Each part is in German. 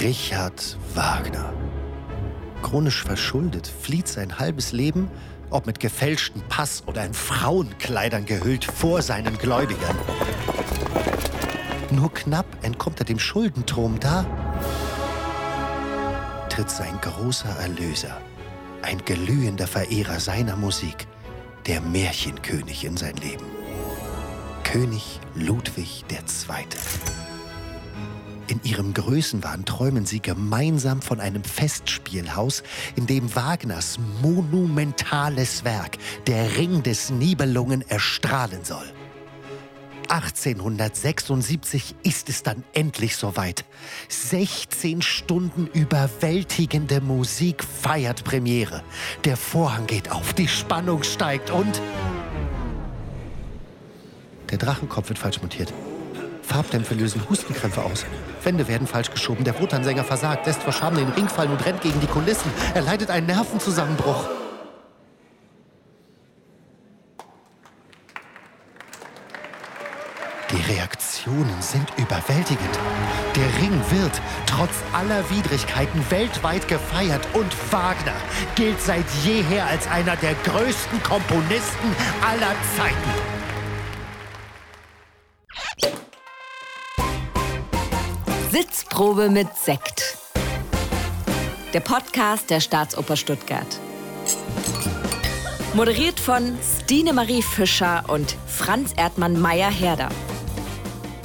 Richard Wagner. Chronisch verschuldet, flieht sein halbes Leben, ob mit gefälschten Pass oder in Frauenkleidern gehüllt, vor seinen Gläubigern. Nur knapp entkommt er dem Schuldentrom da, tritt sein großer Erlöser, ein glühender Verehrer seiner Musik, der Märchenkönig in sein Leben. König Ludwig II. In ihrem Größenwahn träumen sie gemeinsam von einem Festspielhaus, in dem Wagners monumentales Werk, der Ring des Nibelungen, erstrahlen soll. 1876 ist es dann endlich soweit. 16 Stunden überwältigende Musik feiert Premiere. Der Vorhang geht auf, die Spannung steigt und... Der Drachenkopf wird falsch montiert. Farbdämpfe lösen Hustenkrämpfe aus. Wände werden falsch geschoben. Der Wotansänger versagt, lässt vor Scham den Ring fallen und rennt gegen die Kulissen. Er leidet einen Nervenzusammenbruch. Die Reaktionen sind überwältigend. Der Ring wird trotz aller Widrigkeiten weltweit gefeiert und Wagner gilt seit jeher als einer der größten Komponisten aller Zeiten. Sitzprobe mit Sekt. Der Podcast der Staatsoper Stuttgart. Moderiert von Stine Marie Fischer und Franz Erdmann Meyer-Herder.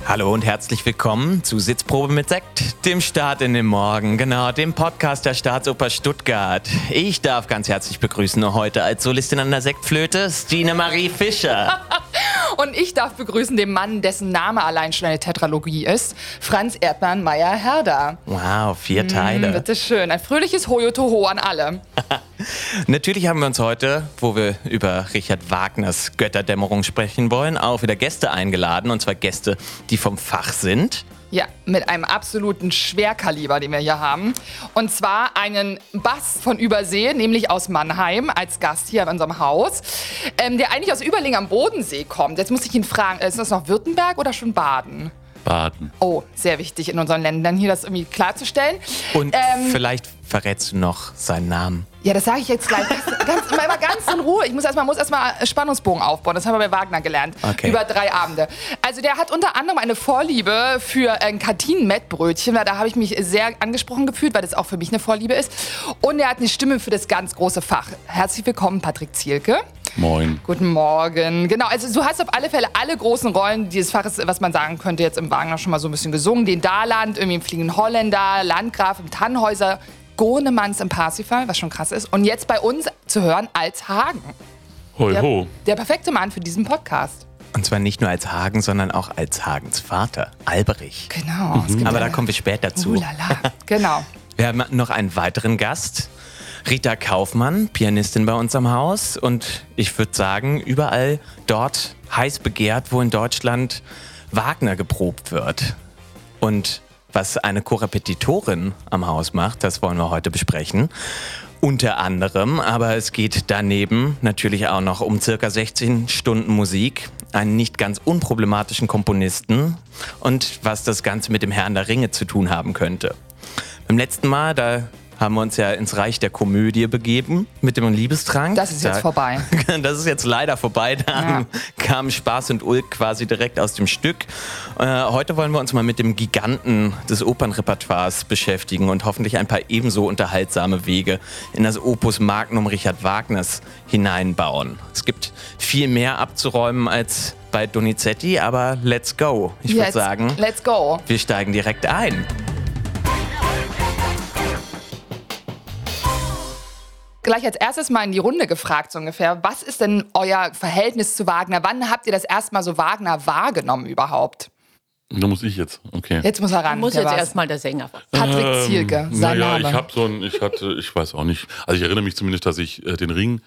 Hallo und herzlich willkommen zu Sitzprobe mit Sekt, dem Start in den Morgen, genau, dem Podcast der Staatsoper Stuttgart. Ich darf ganz herzlich begrüßen heute als Solistin an der Sektflöte Stine Marie Fischer. Und ich darf begrüßen den Mann, dessen Name allein schon eine Tetralogie ist, Franz Erdmann Meyer-Herder. Wow, vier Teile. Mm, bitteschön. Ein fröhliches Hoyotoho an alle. Natürlich haben wir uns heute, wo wir über Richard Wagners Götterdämmerung sprechen wollen, auch wieder Gäste eingeladen. Und zwar Gäste, die vom Fach sind. Ja, mit einem absoluten Schwerkaliber, den wir hier haben. Und zwar einen Bass von Übersee, nämlich aus Mannheim, als Gast hier in unserem Haus, ähm, der eigentlich aus Überling am Bodensee kommt. Jetzt muss ich ihn fragen, ist das noch Württemberg oder schon Baden? Baden. Oh, sehr wichtig in unseren Ländern hier das irgendwie klarzustellen. Und Ähm, vielleicht verrätst du noch seinen Namen. Ja, das sage ich jetzt gleich. Ganz, mal, mal ganz in Ruhe. Ich muss erstmal muss Spannungsbogen aufbauen. Das haben wir bei Wagner gelernt. Okay. Über drei Abende. Also der hat unter anderem eine Vorliebe für ein Kartinen-Mettbrötchen. Da habe ich mich sehr angesprochen gefühlt, weil das auch für mich eine Vorliebe ist. Und er hat eine Stimme für das ganz große Fach. Herzlich willkommen, Patrick Zielke. Moin. Guten Morgen. Genau, also du hast auf alle Fälle alle großen Rollen dieses Faches, was man sagen könnte, jetzt im Wagner schon mal so ein bisschen gesungen. Den Daland, irgendwie im Fliegenden Holländer, Landgraf im Tannhäuser, Gonemanns im Parsifal, was schon krass ist. Und jetzt bei uns zu hören als Hagen. Hoi Der, ho. der perfekte Mann für diesen Podcast. Und zwar nicht nur als Hagen, sondern auch als Hagens Vater, Alberich. Genau. gibt Aber da kommen wir später zu. Uh, lala. Genau. Wir haben noch einen weiteren Gast. Rita Kaufmann, Pianistin bei uns am Haus. Und ich würde sagen, überall dort heiß begehrt, wo in Deutschland Wagner geprobt wird. Und was eine Korrepetitorin am Haus macht, das wollen wir heute besprechen. Unter anderem, aber es geht daneben natürlich auch noch um circa 16 Stunden Musik, einen nicht ganz unproblematischen Komponisten und was das Ganze mit dem Herrn der Ringe zu tun haben könnte. Beim letzten Mal, da haben wir uns ja ins Reich der Komödie begeben mit dem Liebestrank. Das ist jetzt da, vorbei. Das ist jetzt leider vorbei. Da Ja. kam Spaß und Ulk quasi direkt aus dem Stück. Äh, heute wollen wir uns mal mit dem Giganten des Opernrepertoires beschäftigen und hoffentlich ein paar ebenso unterhaltsame Wege in das Opus Magnum Richard Wagners hineinbauen. Es gibt viel mehr abzuräumen als bei Donizetti, aber let's go. Ich würde sagen, Let's go. wir steigen direkt ein. Gleich als erstes mal in die Runde gefragt, so ungefähr. Was ist denn euer Verhältnis zu Wagner? Wann habt ihr das erste Mal so Wagner wahrgenommen überhaupt? Da muss ich jetzt. Okay. Jetzt muss er ran. muss jetzt erstmal der Sänger. Patrick Zielke, sein naja, Name. ich habe so ein, ich hatte, ich weiß auch nicht. Also ich erinnere mich zumindest, dass ich äh, den Ring,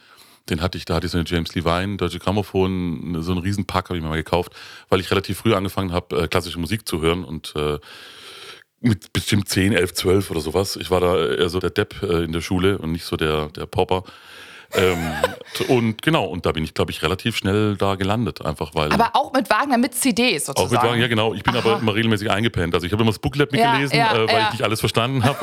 den hatte ich, da hatte ich so eine James Levine, Deutsche Grammophon, so einen riesen Pack habe ich mir mal gekauft, weil ich relativ früh angefangen habe, äh, klassische Musik zu hören und äh, mit bestimmt 10, 11, 12 oder sowas. Ich war da eher so der Depp äh, in der Schule und nicht so der, der Popper. ähm, und genau, und da bin ich, glaube ich, relativ schnell da gelandet, einfach weil. Aber auch mit Wagner, mit CDs sozusagen. Auch mit Wagner, ja genau. Ich bin Aha. aber immer regelmäßig eingepennt. Also ich habe immer das Booklet Ja, mitgelesen, ja, äh, weil ja. ich nicht alles verstanden habe.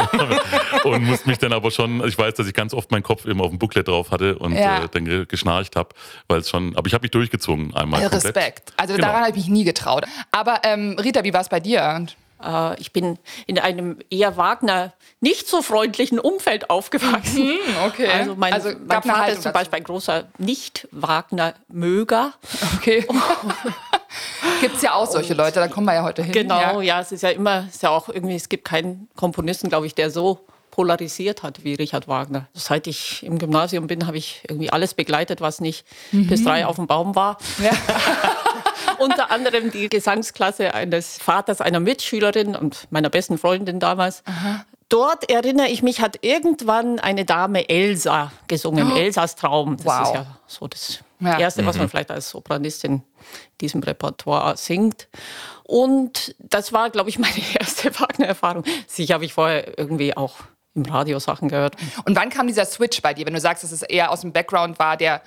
und musste mich dann aber schon, also ich weiß, dass ich ganz oft meinen Kopf eben auf dem Booklet drauf hatte und Ja. äh, dann ge- geschnarcht habe, weil es schon, aber ich habe mich durchgezogen einmal Äh, komplett. Respekt. Also Genau. daran habe ich mich nie getraut. Aber ähm, Rita, wie war es bei dir? Äh, ich bin in einem eher Wagner nicht so freundlichen Umfeld aufgewachsen. okay. Also mein, Also mein Vater ist zum. Beispiel ein großer Nicht-Wagner-Möger. Okay. Gibt es ja auch solche Leute, da kommen wir ja heute hin. Genau, Ja. ja. es ist ja immer, es ist ja auch irgendwie, es gibt keinen Komponisten, glaube ich, der so polarisiert hat wie Richard Wagner. Seit ich im Gymnasium bin, habe ich irgendwie alles begleitet, was nicht bis drei auf dem Baum war. Ja. Unter anderem die Gesangsklasse eines Vaters einer Mitschülerin und meiner besten Freundin damals. Dort erinnere ich mich, hat irgendwann eine Dame Elsa gesungen, Elsas Traum. Das Wow. ist ja so das Ja. Erste, was man vielleicht als Sopranistin in diesem Repertoire singt. Und das war, glaube ich, meine erste Wagner-Erfahrung. Sicher habe ich vorher irgendwie auch im Radio Sachen gehört. Und wann kam dieser Switch bei dir, wenn du sagst, dass es eher aus dem Background war, der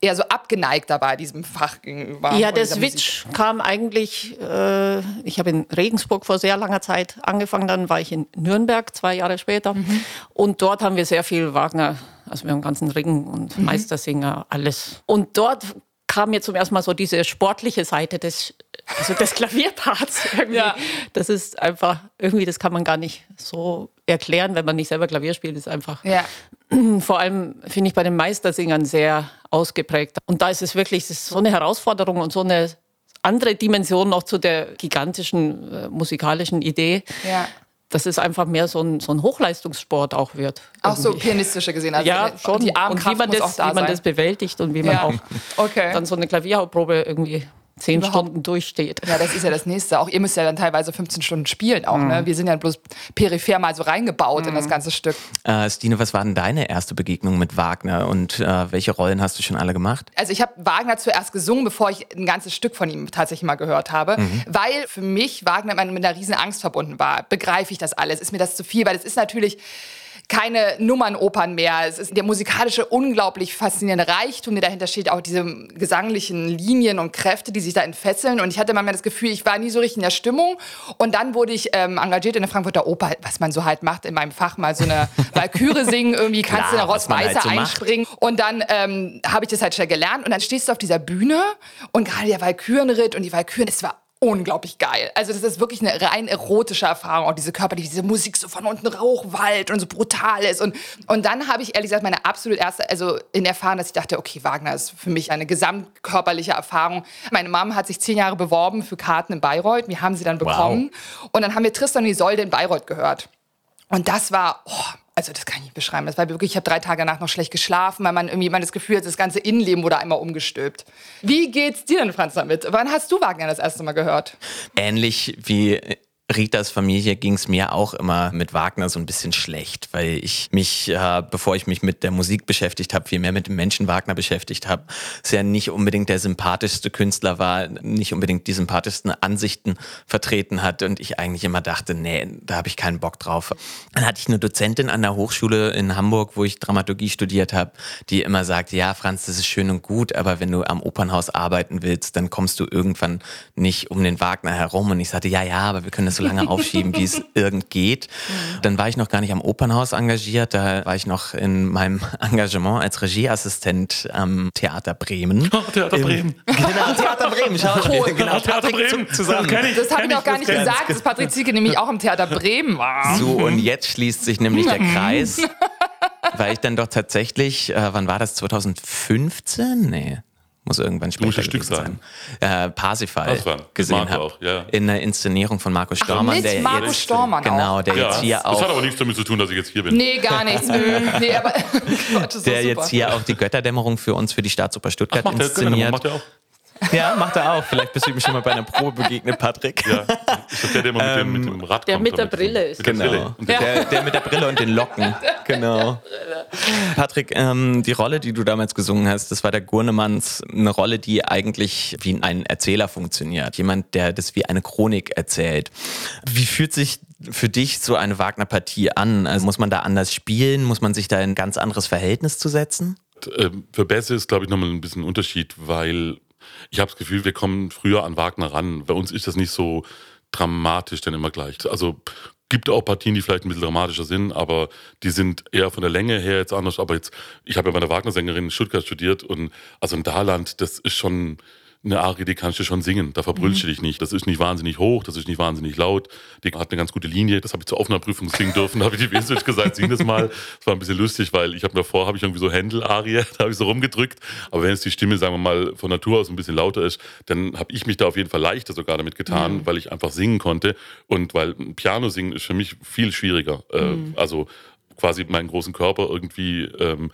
eher so abgeneigter war diesem Fach gegenüber? Ja, der dieser Musik? Switch kam eigentlich, äh, ich habe in Regensburg vor sehr langer Zeit angefangen, dann war ich in Nürnberg zwei Jahre später. Mhm. Und dort haben wir sehr viel Wagner, also wir haben ganzen Ring und Mhm. Meistersinger, alles. Und dort kam mir zum ersten Mal so diese sportliche Seite des, also des Klavierparts. Irgendwie. Ja. Das ist einfach, irgendwie, das kann man gar nicht so erklären, wenn man nicht selber Klavier spielt, ist einfach Ja. vor allem finde ich bei den Meistersingern sehr ausgeprägt. Und da ist es wirklich ist so eine Herausforderung und so eine andere Dimension noch zu der gigantischen äh, musikalischen Idee, ja. dass es einfach mehr so ein, so ein Hochleistungssport auch wird. Auch so Irgendwie. pianistische gesehen. Also ja, schon. Die und Armkraft wie man, muss das, auch da wie man das bewältigt und wie man Ja. auch Okay. dann so eine Klavierhauptprobe irgendwie zehn Stunden durchsteht. Ja, das ist ja das Nächste. Auch ihr müsst ja dann teilweise 15 Stunden spielen auch. Ne? Wir sind ja bloß peripher mal so reingebaut in das ganze Stück. Äh, Stine, was war denn deine erste Begegnung mit Wagner und äh, welche Rollen hast du schon alle gemacht? Also ich habe Wagner zuerst gesungen, bevor ich ein ganzes Stück von ihm tatsächlich mal gehört habe, weil für mich Wagner immer mit einer riesen Angst verbunden war. Begreife ich das alles? Ist mir das zu viel? Weil es ist natürlich keine Nummernopern mehr. Es ist der musikalische, unglaublich faszinierende Reichtum, der dahinter steht, auch diese gesanglichen Linien und Kräfte, die sich da entfesseln. Und ich hatte manchmal das Gefühl, ich war nie so richtig in der Stimmung. Und dann wurde ich ähm, engagiert in der Frankfurter Oper, was man so halt macht in meinem Fach, mal so eine Walküre singen, irgendwie kannst du eine was man halt so macht. einspringen. Und dann ähm, habe ich das halt schnell gelernt. Und dann stehst du auf dieser Bühne und gerade der Walkürenritt und die Walküren, es war unglaublich geil. Also das ist wirklich eine rein erotische Erfahrung, auch diese Körper, die diese Musik so von unten Rauchwald und so brutal ist. Und, und dann habe ich ehrlich gesagt meine absolut erste, also in erfahren, dass ich dachte, okay, Wagner ist für mich eine gesamtkörperliche Erfahrung. Meine Mom hat sich zehn Jahre beworben für Karten in Bayreuth. Wir haben sie dann bekommen. Und dann haben wir Tristan und Isolde in Bayreuth gehört. Und das war, oh, also das kann ich nicht beschreiben. Das war wirklich, ich habe drei Tage danach noch schlecht geschlafen, weil man irgendwie man das Gefühl hat, das ganze Innenleben wurde einmal umgestülpt. Wie geht's dir denn, Franz, damit? Wann hast du Wagner das erste Mal gehört? Ähnlich wie Ritas Familie ging es mir auch immer mit Wagner so ein bisschen schlecht, weil ich mich, äh, bevor ich mich mit der Musik beschäftigt habe, viel mehr mit dem Menschen Wagner beschäftigt habe, es ja nicht unbedingt der sympathischste Künstler war, nicht unbedingt die sympathischsten Ansichten vertreten hat und ich eigentlich immer dachte, nee, da habe ich keinen Bock drauf. Dann hatte ich eine Dozentin an der Hochschule in Hamburg, wo ich Dramaturgie studiert habe, die immer sagte, ja, Franz, das ist schön und gut, aber wenn du am Opernhaus arbeiten willst, dann kommst du irgendwann nicht um den Wagner herum. Und ich sagte, ja, ja, aber wir können das so lange aufschieben, wie es irgend geht. Dann war ich noch gar nicht am Opernhaus engagiert, da war ich noch in meinem Engagement als Regieassistent am Theater Bremen. Oh, Theater Bremen. Genau, Theater Bremen, Schauspiel. Cool. Genau, Theater Patrick Bremen. zusammen. Das. Das habe ich noch gar das nicht ich. gesagt, dass Patrick Zielke nämlich auch im Theater Bremen war. So, und jetzt schließt sich nämlich der Kreis, weil ich dann doch tatsächlich, äh, wann war das, 2015? Nee. Muss irgendwann später das Stück gewesen sein. Äh, Parsifal gesehen habe. auch, ja. In der Inszenierung von Markus Stormann. mit der Marco jetzt, Stormann Genau, der Ja, jetzt hier das auch hat aber nichts damit zu tun, dass ich jetzt hier bin. Nee, gar nichts. Nö. Nee, aber Gott, das ist der jetzt hier auch die Götterdämmerung für uns für die Staatsoper Stuttgart Macht der, inszeniert. macht der auch? Ja, macht er auch. Vielleicht bist du ihm schon mal bei einer Probe begegnet, Patrick. Ja. Ist das der, der immer mit, dem, mit dem Rad der kommt? mit der damit? Brille ist. Mit der Genau. Brille. Der, Der, mit der Brille und den Locken. Genau. Patrick, ähm, die Rolle, die du damals gesungen hast, das war der Gurnemanns, eine Rolle, die eigentlich wie ein Erzähler funktioniert. Jemand, der das wie eine Chronik erzählt. Wie fühlt sich für dich so eine Wagner-Partie an? Also muss man da anders spielen? Muss man sich da in ein ganz anderes Verhältnis zu setzen? Ähm, Für Bässe ist, glaube ich, nochmal ein bisschen ein Unterschied, weil ich habe das Gefühl, wir kommen früher an Wagner ran. Bei uns ist das nicht so dramatisch dann immer gleich. Also gibt auch Partien, die vielleicht ein bisschen dramatischer sind, aber die sind eher von der Länge her jetzt anders. Aber jetzt, ich habe ja bei einer Wagner-Sängerin in Stuttgart studiert und also in Daland, das ist schon eine Arie, die kannst du schon singen. Da verbrüllst du dich nicht. Das ist nicht wahnsinnig hoch, das ist nicht wahnsinnig laut. Die hat eine ganz gute Linie. Das habe ich zur Aufnahmeprüfung singen dürfen. Da habe ich die Wesentlich gesagt, sing das mal. Das war ein bisschen lustig, weil ich habe mir vor, habe ich irgendwie so Händel-Arie, da habe ich so rumgedrückt. Aber wenn jetzt die Stimme, sagen wir mal, von Natur aus ein bisschen lauter ist, dann habe ich mich da auf jeden Fall leichter sogar damit getan, weil ich einfach singen konnte. Und weil Piano singen ist für mich viel schwieriger. Äh, Also quasi meinen großen Körper irgendwie ähm,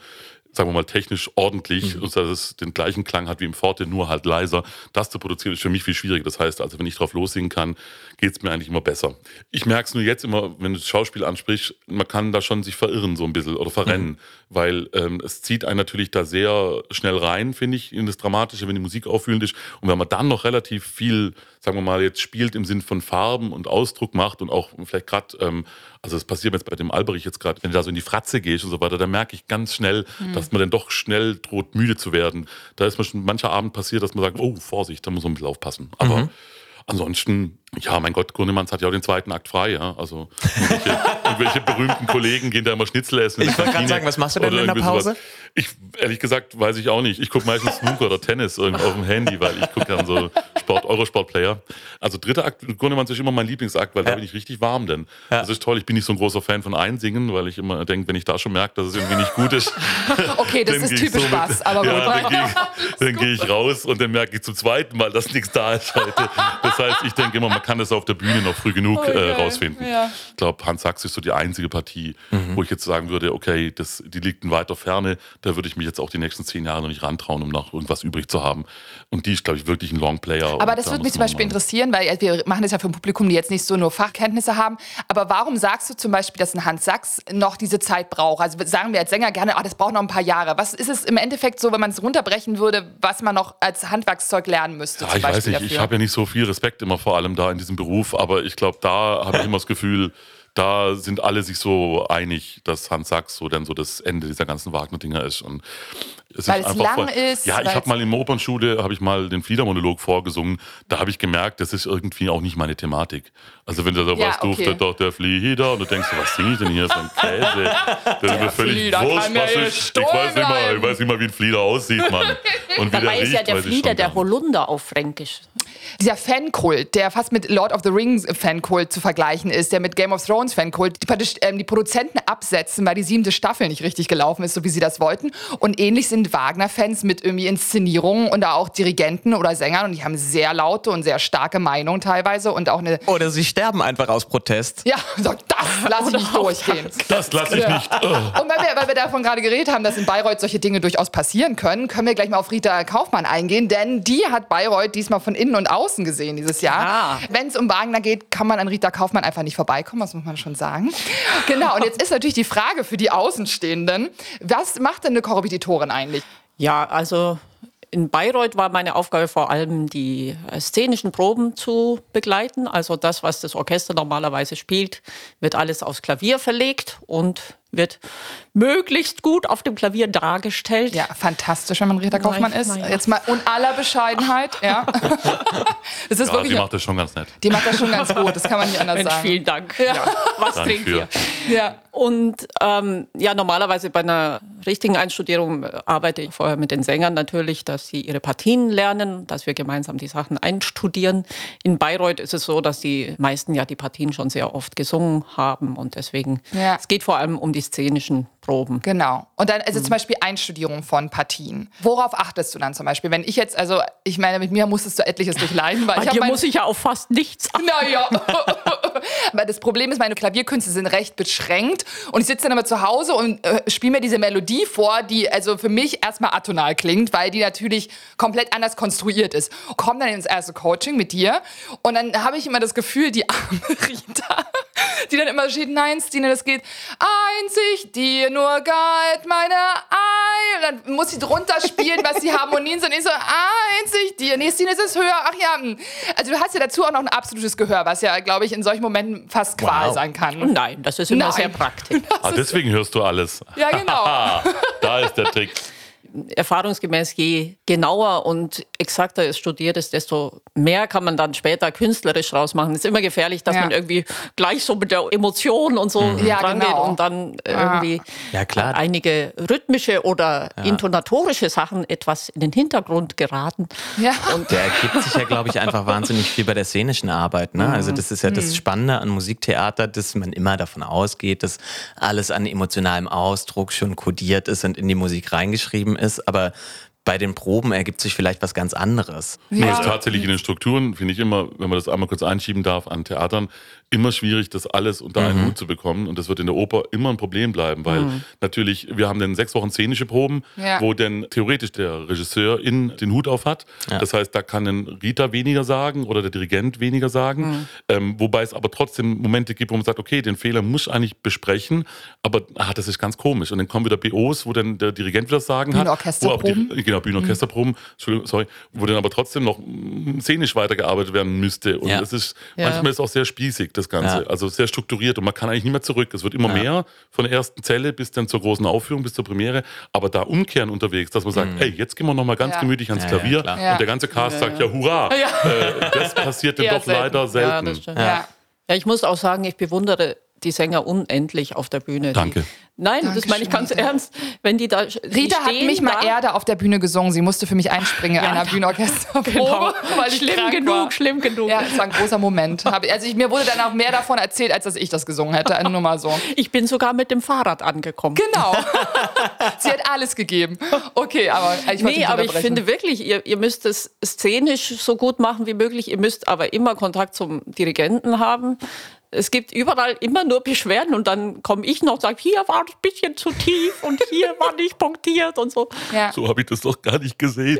sagen wir mal, technisch ordentlich, und dass es den gleichen Klang hat wie im Forte, nur halt leiser. Das zu produzieren ist für mich viel schwieriger. Das heißt, also wenn ich drauf lossingen kann, geht es mir eigentlich immer besser. Ich merke es nur jetzt immer, wenn du das Schauspiel ansprichst, man kann da schon sich verirren so ein bisschen oder verrennen, weil ähm, es zieht einen natürlich da sehr schnell rein, finde ich, in das Dramatische, wenn die Musik auffühlend ist. Und wenn man dann noch relativ viel, sagen wir mal, jetzt spielt im Sinn von Farben und Ausdruck macht und auch vielleicht gerade, ähm, also das passiert mir jetzt bei dem Alberich jetzt gerade, wenn du da so in die Fratze gehst und so weiter, da merke ich ganz schnell, dass man dann doch schnell droht, müde zu werden. Da ist mir schon mancher Abend passiert, dass man sagt, oh, Vorsicht, da muss man ein bisschen aufpassen. Aber ansonsten, ja, mein Gott, Grünemanns hat ja auch den zweiten Akt frei, ja. Also irgendwelche, irgendwelche berühmten Kollegen gehen da immer Schnitzel essen. Ich wollte gerade sagen, was machst du denn in der irgendwie sowas. Pause? Ich, ehrlich gesagt, weiß ich auch nicht. Ich gucke meistens Snooker oder Tennis irgendwo auf dem Handy, weil ich gucke dann so Sport, Eurosport-Player. Also dritter Akt, Grünemanns ist immer mein Lieblingsakt, weil da bin ich richtig warm denn. Das ist toll. Ich bin nicht so ein großer Fan von Einsingen, weil ich immer denke, wenn ich da schon merke, dass es irgendwie nicht gut ist. Okay, das ist typisch mit- was, aber ja, dann gehe ich, gehe ich raus und dann merke ich zum zweiten Mal, dass nichts da ist heute. Das heißt, ich denke immer, man kann das auf der Bühne noch früh genug äh, rausfinden. Ja. Ich glaube, Hans Sachs ist so die einzige Partie, wo ich jetzt sagen würde, okay, das, die liegt in weiter Ferne, da würde ich mich jetzt auch die nächsten zehn Jahre noch nicht rantrauen, um noch irgendwas übrig zu haben. Und die ist, glaube ich, wirklich ein Longplayer. Aber das da würde mich zum Beispiel interessieren, weil äh, wir machen das ja für ein Publikum, die jetzt nicht so nur Fachkenntnisse haben. Aber warum sagst du zum Beispiel, dass ein Hans Sachs noch diese Zeit braucht? Also sagen wir als Sänger gerne, ah, das braucht noch ein paar Jahre. Was ist es im Endeffekt so, wenn man es runterbrechen würde, was man noch als Handwerkszeug lernen müsste? Ja, ich weiß nicht, ich dafür? habe ja nicht so viel Respekt immer vor allem da in diesem Beruf, aber ich glaube, da habe ich immer das Gefühl, da sind alle sich so einig, dass Hans Sachs so dann so das Ende dieser ganzen Wagner-Dinger ist. Und es Weil ist es einfach lang voll- ist, Ja, ich habe mal in der Opernschule, habe ich mal den Fliedermonolog vorgesungen, da habe ich gemerkt, das ist irgendwie auch nicht meine Thematik. Also wenn da so Ja, was okay. duftet doch der Flieder und du denkst, so, was singe ich denn hier, so ein Käse. Das ist mir völlig Flieder wurscht, was. Ich stohlen weiß, nicht mal, ich weiß nicht mal, wie ein Flieder aussieht, Mann. Und wie Dabei der ist ja der ich Flieder der. Holunder auf Fränkisch. Dieser Fankult, der fast mit Lord of the Rings Fankult zu vergleichen ist, der mit Game of Thrones Fankult, die, ähm, die Produzenten absetzen, weil die siebte Staffel nicht richtig gelaufen ist, so wie sie das wollten. Und ähnlich sind Wagner-Fans mit irgendwie Inszenierungen und da auch Dirigenten oder Sängern und die haben sehr laute und sehr starke Meinungen teilweise und auch eine Oder sie sterben einfach aus Protest. ja, so, das lasse ich nicht durchgehen. Das lasse ich Ja. nicht. Oh. Und weil wir, weil wir davon gerade geredet haben, dass in Bayreuth solche Dinge durchaus passieren können, können wir gleich mal auf Rita Kaufmann eingehen, denn die hat Bayreuth diesmal von innen und außen gesehen dieses Jahr. Ah. Wenn es um Wagner geht, kann man an Rita Kaufmann einfach nicht vorbeikommen, das muss man schon sagen. Genau, und jetzt ist natürlich die Frage für die Außenstehenden, was macht denn eine Korrepetitorin eigentlich? Ja, also in Bayreuth war meine Aufgabe vor allem, die äh, szenischen Proben zu begleiten. Also das, was das Orchester normalerweise spielt, wird alles aufs Klavier verlegt und wird möglichst gut auf dem Klavier dargestellt. Ja, fantastisch, wenn man Rita Kaufmann Nein, ist. ja. Jetzt mal in aller Bescheidenheit, ja. Das ist Ja, wirklich, die macht das schon ganz nett. die macht das schon ganz gut, das kann man nicht anders Mensch, sagen. vielen Dank. Ja. Was Danke trinkt für. ihr? Ja. Und ähm, ja, normalerweise bei einer richtigen Einstudierung äh, arbeite ich vorher mit den Sängern natürlich, dass sie ihre Partien lernen, dass wir gemeinsam die Sachen einstudieren. In Bayreuth ist es so, dass die meisten ja die Partien schon sehr oft gesungen haben und deswegen, Ja. es geht vor allem um die szenischen Proben. Genau. Und dann, also zum Beispiel Einstudierung von Partien. Worauf achtest du dann zum Beispiel? Wenn ich jetzt, also ich meine, mit mir musstest du etliches durchleiden, weil Bei ich dir mein, muss ich ja auf fast nichts achten. Naja. Aber das Problem ist, meine Klavierkünste sind recht beschränkt. Und ich sitze dann immer zu Hause und äh, spiele mir diese Melodie vor, die also für mich erstmal atonal klingt, weil die natürlich komplett anders konstruiert ist. Komm dann ins erste Coaching mit dir und dann habe ich immer das Gefühl, die arme Rita, die dann immer steht, nein, Stine, das geht einzig dir nur galt meine Ei. Und dann muss sie drunter spielen, was die Harmonien sind. Und ich so, einzig dir. Nee, Stine, es ist höher. Ach ja. hm. Also du hast ja dazu auch noch ein absolutes Gehör, was ja, glaube ich, in solchen Momenten fast Qual Wow. sein kann. Nein, das ist immer Nein. sehr praktisch. Ah, deswegen hörst du alles. Ja, genau. da ist der Trick. Erfahrungsgemäß, je genauer und exakter es studiert ist, desto mehr kann man dann später künstlerisch rausmachen. Es ist immer gefährlich, dass Ja. man irgendwie gleich so mit der Emotion und so Ja, rangeht genau. und dann irgendwie Ja, klar. einige rhythmische oder intonatorische Sachen etwas in den Hintergrund geraten. Ja. Und Der ergibt sich ja, glaube ich, einfach wahnsinnig viel bei der szenischen Arbeit. Ne? Also das ist ja das Spannende an Musiktheater, dass man immer davon ausgeht, dass alles an emotionalem Ausdruck schon kodiert ist und in die Musik reingeschrieben ist. Aber bei den Proben ergibt sich vielleicht was ganz anderes. Ja. ist tatsächlich in den Strukturen, finde ich immer, wenn man das einmal kurz einschieben darf, an Theatern, immer schwierig, das alles unter einen Hut zu bekommen. Und das wird in der Oper immer ein Problem bleiben, weil natürlich, wir haben dann sechs Wochen szenische Proben, Ja. wo dann theoretisch der Regisseur in den Hut auf hat. Ja. Das heißt, da kann ein Rita weniger sagen oder der Dirigent weniger sagen. Ähm, wobei es aber trotzdem Momente gibt, wo man sagt, okay, den Fehler muss ich eigentlich besprechen, aber ah, das ist ganz komisch. Und dann kommen wieder BOs, wo dann der Dirigent wieder Sagen hat. Wo auch die, Bühnenorchesterproben. genau, Bühnenorchesterproben, Entschuldigung, sorry, wo dann aber trotzdem noch mm, szenisch weitergearbeitet werden müsste. Und Ja. das ist, Ja. manchmal ist es auch sehr spießig, das Ganze. Ja. Also sehr strukturiert und man kann eigentlich nicht mehr zurück. Es wird immer Ja. mehr von der ersten Zelle bis dann zur großen Aufführung, bis zur Premiere. Aber da umkehren unterwegs, dass man sagt, hey, jetzt gehen wir nochmal ganz Ja. gemütlich ans Mhm. Klavier und der ganze Cast sagt, ja, hurra. Äh, das passiert dann doch leider ja, selten. das stimmt. Ja. Ja, ich muss auch sagen, ich bewundere die Sänger unendlich auf der Bühne. Danke. Die, nein, das meine ich ganz Rita. ernst. Wenn die da Rita hat mich mal da, Erde auf der Bühne gesungen. Sie musste für mich einspringen in einer Bühnenorchesterprobe, Genau. weil ich schlimm genug, war. schlimm genug. Ja, es war ein großer Moment. Also ich, mir wurde dann auch mehr davon erzählt, als dass ich das gesungen hätte. Nur mal so. Ich bin sogar mit dem Fahrrad angekommen. Genau. Sie hat alles gegeben. Okay, aber ich wollte Nee, aber ich finde wirklich, ihr, ihr müsst es szenisch so gut machen wie möglich. Ihr müsst aber immer Kontakt zum Dirigenten haben. Es gibt überall immer nur Beschwerden und dann komme ich noch und sage, hier war es ein bisschen zu tief und hier war nicht punktiert und so. Ja. So habe ich das doch gar nicht gesehen.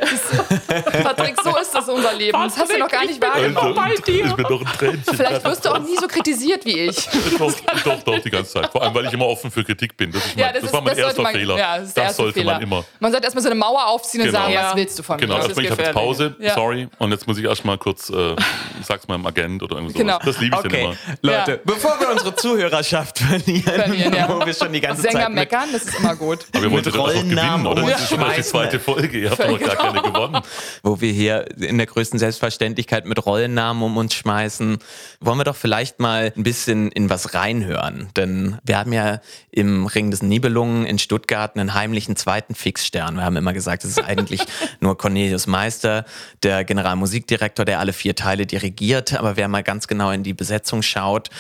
Patrick, so ist das unser Leben. Das hast du noch gar nicht Ich wahrgenommen. immer bei dir. ich bin doch ein Tränchen. Vielleicht wirst du auch nie so kritisiert wie ich. doch, doch, doch, die ganze Zeit. Vor allem, weil ich immer offen für Kritik bin. Das, ist mein, das, war mein sollte erster man, Fehler. Ja, das, das erste sollte Fehler. man immer. Man sollte erstmal so eine Mauer aufziehen und Genau. sagen, Ja. was willst du von Genau, mir? erstmal, ich habe jetzt. Pause, Ja. sorry. Und jetzt muss ich erstmal kurz, äh, sag's meinem Agent oder irgendwas. Genau. Das liebe ich dann Okay, immer. Leute, Ja. bevor wir unsere Zuhörerschaft verlieren, Verlieren, ja. wo wir schon die ganze Sänger Zeit meckern, das ist immer gut. Aber wir wollen Mit dann auch gewinnen, oder? um Das ist schon die zweite Folge. Ihr habt doch noch gar keine gewonnen. wo wir hier in der größten Selbstverständlichkeit mit Rollennamen um uns schmeißen, wollen wir doch vielleicht mal ein bisschen in was reinhören. Denn wir haben ja im Ring des Nibelungen in Stuttgart einen heimlichen zweiten Fixstern. Wir haben immer gesagt, es ist eigentlich nur Cornelius Meister, der Generalmusikdirektor, der alle vier Teile dirigiert. Aber wer mal ganz genau in die Besetzung schaut,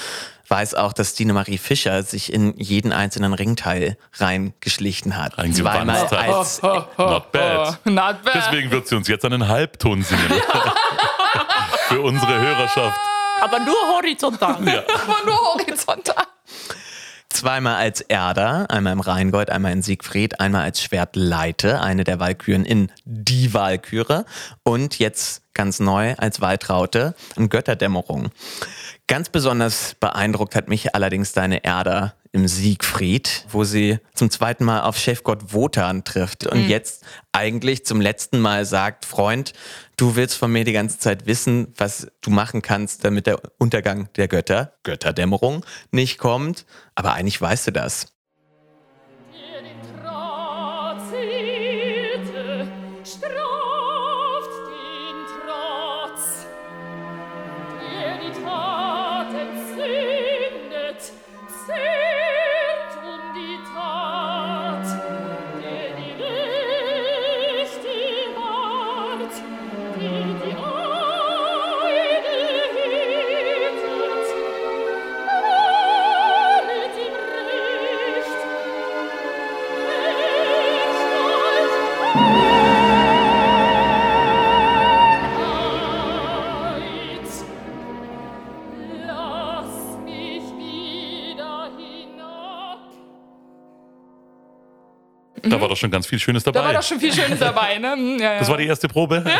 weiß auch, dass Stine Marie Fischer sich in jeden einzelnen Ringteil reingeschlichen hat. Zweimal hat. als Not bad. Not bad. Deswegen wird sie uns jetzt einen Halbton singen. Für unsere Hörerschaft. Aber nur horizontal. Aber nur horizontal. Zweimal als Erda, einmal im Rheingold, einmal in Siegfried, einmal als Schwertleite, eine der Walküren in Die Walküre und jetzt ganz neu als Waltraute in Götterdämmerung. Ganz besonders beeindruckt hat mich allerdings deine Erda im Siegfried, wo sie zum zweiten Mal auf Chefgott Wotan trifft und jetzt eigentlich zum letzten Mal sagt, Freund, du willst von mir die ganze Zeit wissen, was du machen kannst, damit der Untergang der Götter, Götterdämmerung, nicht kommt, aber eigentlich weißt du das. Da war doch schon ganz viel Schönes Da war dabei. doch schon viel Schönes dabei, ne? Hm, Ja, ja. Das war die erste Probe.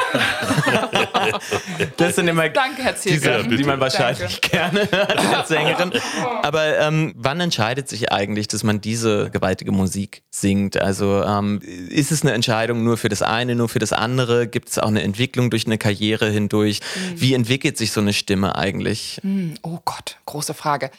Das sind immer Danke, Herr diese, Zielke. bitte. die man wahrscheinlich gerne hört als Sängerin. Aber ähm, wann entscheidet sich eigentlich, dass man diese gewaltige Musik singt? Also ähm, ist es eine Entscheidung nur für das eine, nur für das andere? Gibt es auch eine Entwicklung durch eine Karriere hindurch? Wie entwickelt sich so eine Stimme eigentlich? Oh Gott, große Frage.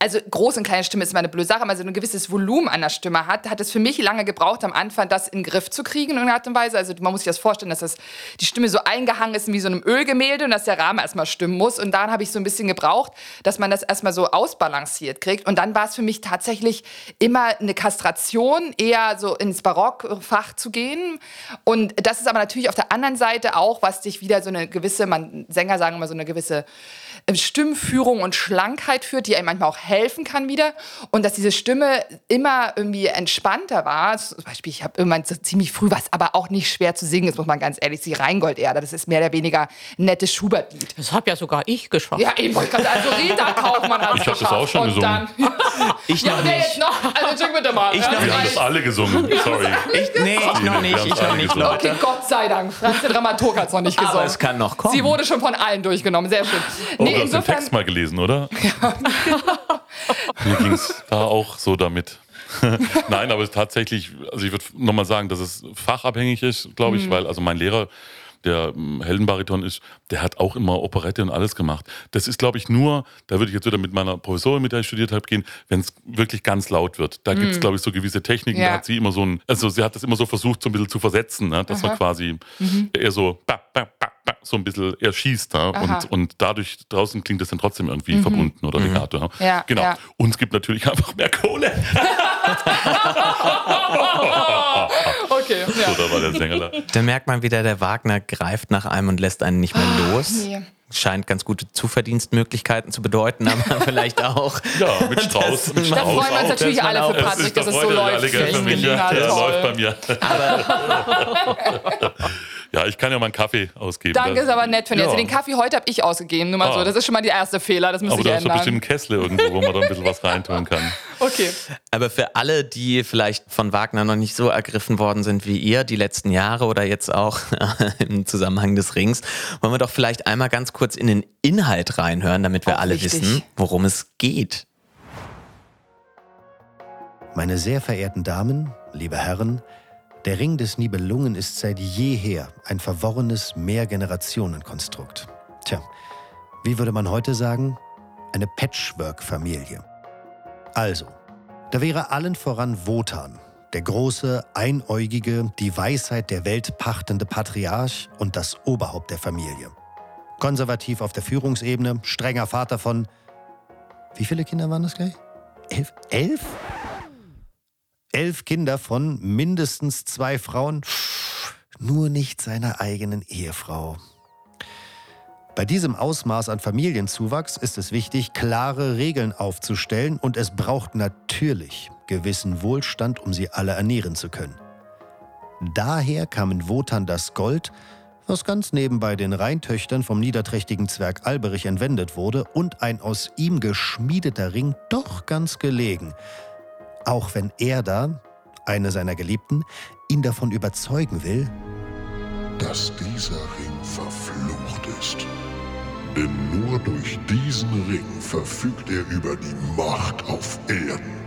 Also große und kleine Stimme ist immer eine blöde Sache, aber so ein gewisses Volumen an der Stimme hat, hat es für mich lange gebraucht, am Anfang das in den Griff zu kriegen in irgendeiner Art und Weise. Also man muss sich das vorstellen, dass das, die Stimme so eingehangen ist wie so einem Ölgemälde und dass der Rahmen erstmal stimmen muss. Und dann habe ich so ein bisschen gebraucht, dass man das erstmal so ausbalanciert kriegt. Und dann war es für mich tatsächlich immer eine Kastration, eher so ins Barockfach zu gehen. Und das ist aber natürlich auf der anderen Seite auch, was dich wieder so eine gewisse, man Sänger sagen immer so eine gewisse Stimmführung und Schlankheit führt, die einem manchmal auch helfen kann wieder. Und dass diese Stimme immer irgendwie entspannter war. Zum Beispiel, ich habe irgendwann so ziemlich früh was, aber auch nicht schwer zu singen, das muss man ganz ehrlich sagen. Rheingold-Erde, das ist mehr oder weniger ein nettes Schubert-Lied. Das habe ja sogar ich geschafft. Ja, eben, ich also Rita Kaufmann hat Ich hab das auch schon und gesungen. Dann, Ich ja, noch wer nicht. jetzt noch? Also, Entschuldigung bitte mal. Ich noch Also, Wir haben das alle gesungen. Sorry. Ich, nee, ich noch nicht, ich noch nicht, Leute. Okay, Gott sei Dank. Franz der Dramaturg hat es noch nicht gesungen. Aber es kann noch kommen. Sie wurde schon von allen durchgenommen, sehr schön. Oh, du hast den Text mal gelesen, oder? Mir ging es da auch so damit. Nein, aber tatsächlich, also ich würde nochmal sagen, dass es fachabhängig ist, glaube Mhm. ich, weil also mein Lehrer, der ähm, Heldenbariton ist, der hat auch immer Operette und alles gemacht. Das ist, glaube ich, nur, da würde ich jetzt wieder mit meiner Professorin, mit der ich studiert habe, gehen, wenn es wirklich ganz laut wird. Da gibt es, glaube ich, so gewisse Techniken, Mhm. Ja. da hat sie immer so ein, also sie hat das immer so versucht, so ein bisschen zu versetzen, ne? dass man quasi Mhm. eher so, ba, ba, so ein bisschen eher schießt. Ne? Aha. Und, und dadurch draußen klingt das dann trotzdem irgendwie verbunden oder legato. Ne? Ja, genau. ja. Und es gibt natürlich einfach mehr Kohle. Okay, ja. So, da war der Sänger da. Da merkt man wieder, der Wagner greift nach einem und lässt einen nicht mehr los. nee. Scheint ganz gute Zuverdienstmöglichkeiten zu bedeuten, aber vielleicht auch. Ja, mit Strauß. Mit Da Da Strauß freuen wir uns auch. natürlich alle für Patrick, dass es so läuft. Ja, Ja, läuft bei mir. Ja, ich kann ja mal einen Kaffee ausgeben. Danke, Das- ist aber nett von dir. Ja. Also den Kaffee heute habe ich ausgegeben. Nur mal Ah. so. Das ist schon mal der erste Fehler. Das müsste Aber ich du hast doch bestimmt ändern. einen Kessel irgendwo, wo man da ein bisschen was reintun kann. Okay. Aber für alle, die vielleicht von Wagner noch nicht so ergriffen worden sind wie ihr, die letzten Jahre oder jetzt auch im Zusammenhang des Rings, wollen wir doch vielleicht einmal ganz kurz in den Inhalt reinhören, damit wir Auch alle wichtig. wissen, worum es geht. Meine sehr verehrten Damen, liebe Herren, der Ring des Nibelungen ist seit jeher ein verworrenes Mehrgenerationenkonstrukt. Tja, wie würde man heute sagen? Eine Patchwork-Familie. Also, da wäre allen voran Wotan, der große, einäugige, die Weisheit der Welt pachtende Patriarch und das Oberhaupt der Familie. Konservativ auf der Führungsebene, strenger Vater von. Wie viele Kinder waren das gleich? Elf? Elf? Elf Kinder von mindestens zwei Frauen, nur nicht seiner eigenen Ehefrau. Bei diesem Ausmaß an Familienzuwachs ist es wichtig, klare Regeln aufzustellen und es braucht natürlich gewissen Wohlstand, um sie alle ernähren zu können. Daher kam in Wotan das Gold, was ganz nebenbei den Rheintöchtern vom niederträchtigen Zwerg Alberich entwendet wurde, und ein aus ihm geschmiedeter Ring doch ganz gelegen, auch wenn er da, eine seiner Geliebten, ihn davon überzeugen will, dass dieser Ring verflucht ist. Denn nur durch diesen Ring verfügt er über die Macht auf Erden.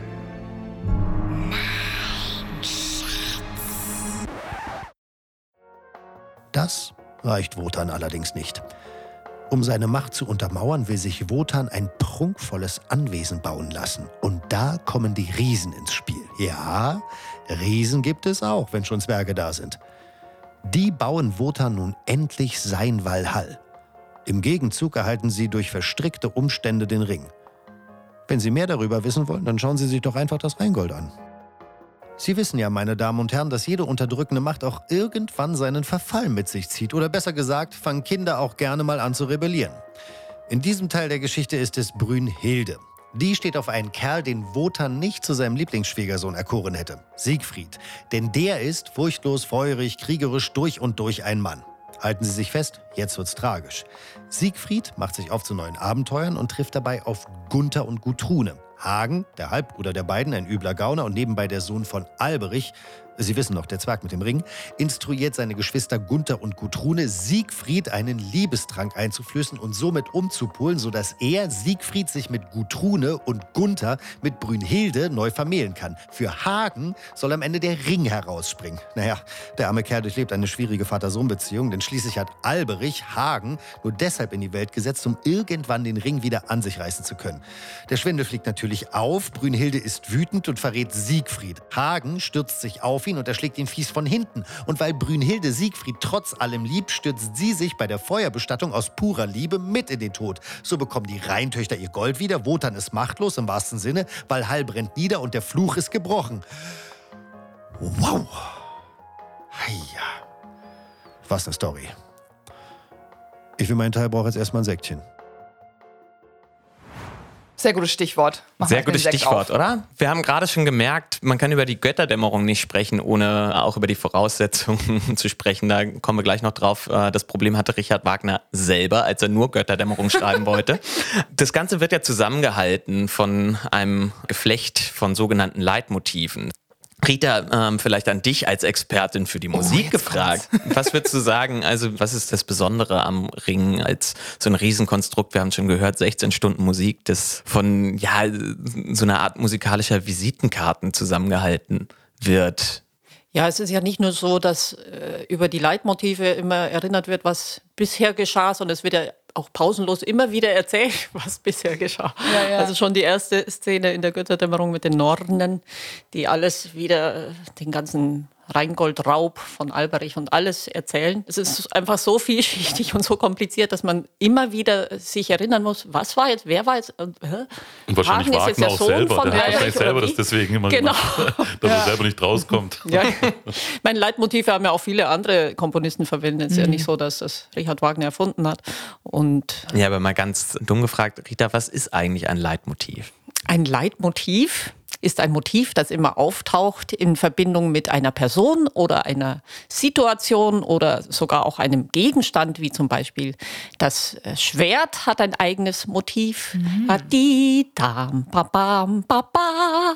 Das reicht Wotan allerdings nicht. Um seine Macht zu untermauern, will sich Wotan ein prunkvolles Anwesen bauen lassen. Und da kommen die Riesen ins Spiel. Ja, Riesen gibt es auch, wenn schon Zwerge da sind. Die bauen Wotan nun endlich sein Walhall. Im Gegenzug erhalten sie durch verstrickte Umstände den Ring. Wenn Sie mehr darüber wissen wollen, dann schauen Sie sich doch einfach das Rheingold an. Sie wissen ja, meine Damen und Herren, dass jede unterdrückende Macht auch irgendwann seinen Verfall mit sich zieht. Oder besser gesagt, fangen Kinder auch gerne mal an zu rebellieren. In diesem Teil der Geschichte ist es Brünnhilde. Die steht auf einen Kerl, den Wotan nicht zu seinem Lieblingsschwiegersohn erkoren hätte. Siegfried. Denn der ist furchtlos, feurig, kriegerisch, durch und durch ein Mann. Halten Sie sich fest, jetzt wird's tragisch. Siegfried macht sich auf zu neuen Abenteuern und trifft dabei auf Gunther und Gutrune, Hagen, der Halbbruder der beiden, ein übler Gauner und nebenbei der Sohn von Alberich, Sie wissen noch, der Zwerg mit dem Ring, instruiert seine Geschwister Gunther und Gudrune, Siegfried einen Liebestrank einzuflößen und somit umzupolen, sodass er, Siegfried, sich mit Gudrune und Gunther mit Brünnhilde neu vermählen kann. Für Hagen soll am Ende der Ring herausspringen. Naja, der arme Kerl durchlebt eine schwierige Vater-Sohn-Beziehung, denn schließlich hat Alberich Hagen nur deshalb in die Welt gesetzt, um irgendwann den Ring wieder an sich reißen zu können. Der Schwindel fliegt natürlich auf, Brünnhilde ist wütend und verrät Siegfried. Hagen stürzt sich auf ihn und erschlägt ihn fies von hinten. Und weil Brünnhilde Siegfried trotz allem liebt, stürzt sie sich bei der Feuerbestattung aus purer Liebe mit in den Tod. So bekommen die Rheintöchter ihr Gold wieder, Wotan ist machtlos im wahrsten Sinne, weil Hall brennt nieder und der Fluch ist gebrochen. Wow. Heia. Was eine Story. Ich für meinen Teil brauche jetzt erstmal ein Säckchen. Sehr gutes Stichwort. Mach Sehr gutes Stichwort, oder? Wir haben gerade schon gemerkt, man kann über die Götterdämmerung nicht sprechen, ohne auch über die Voraussetzungen zu sprechen. Da kommen wir gleich noch drauf. Äh, Das Problem hatte Richard Wagner selber, als er nur Götterdämmerung schreiben wollte. Das Ganze wird ja zusammengehalten von einem Geflecht von sogenannten Leitmotiven. Rita, ähm, vielleicht an dich als Expertin für die Musik Oh, gefragt. Was würdest du sagen? Also, was ist das Besondere am Ring als so ein Riesenkonstrukt? Wir haben schon gehört, 16 Stunden Musik, das von ja so einer Art musikalischer Visitenkarten zusammengehalten wird. Ja, es ist ja nicht nur so, dass äh, über die Leitmotive immer erinnert wird, was bisher geschah, sondern es wird ja auch pausenlos immer wieder erzählt, was bisher geschah. Ja, ja. Also schon die erste Szene in der Götterdämmerung mit den Norden, die alles wieder, äh, den ganzen Rheingold-Raub von Alberich und alles erzählen. Es ist einfach so vielschichtig und so kompliziert, dass man immer wieder sich erinnern muss, was war jetzt, wer war jetzt, äh? Und wahrscheinlich Hagen ist jetzt Wagner der auch Sohn selber. von Der hat wahrscheinlich selber das deswegen immer Genau. gemacht, dass er selber nicht rauskommt. Ja. Meine Leitmotive haben ja auch viele andere Komponisten verwendet. Es ist ja nicht so, dass das Richard Wagner erfunden hat. Und Ja, aber mal ganz dumm gefragt, Rita, was ist eigentlich ein Leitmotiv? ein Leitmotiv ist ein Motiv, das immer auftaucht in Verbindung mit einer Person oder einer Situation oder sogar auch einem Gegenstand, wie zum Beispiel das äh, Schwert hat ein eigenes Motiv. Babam, baba.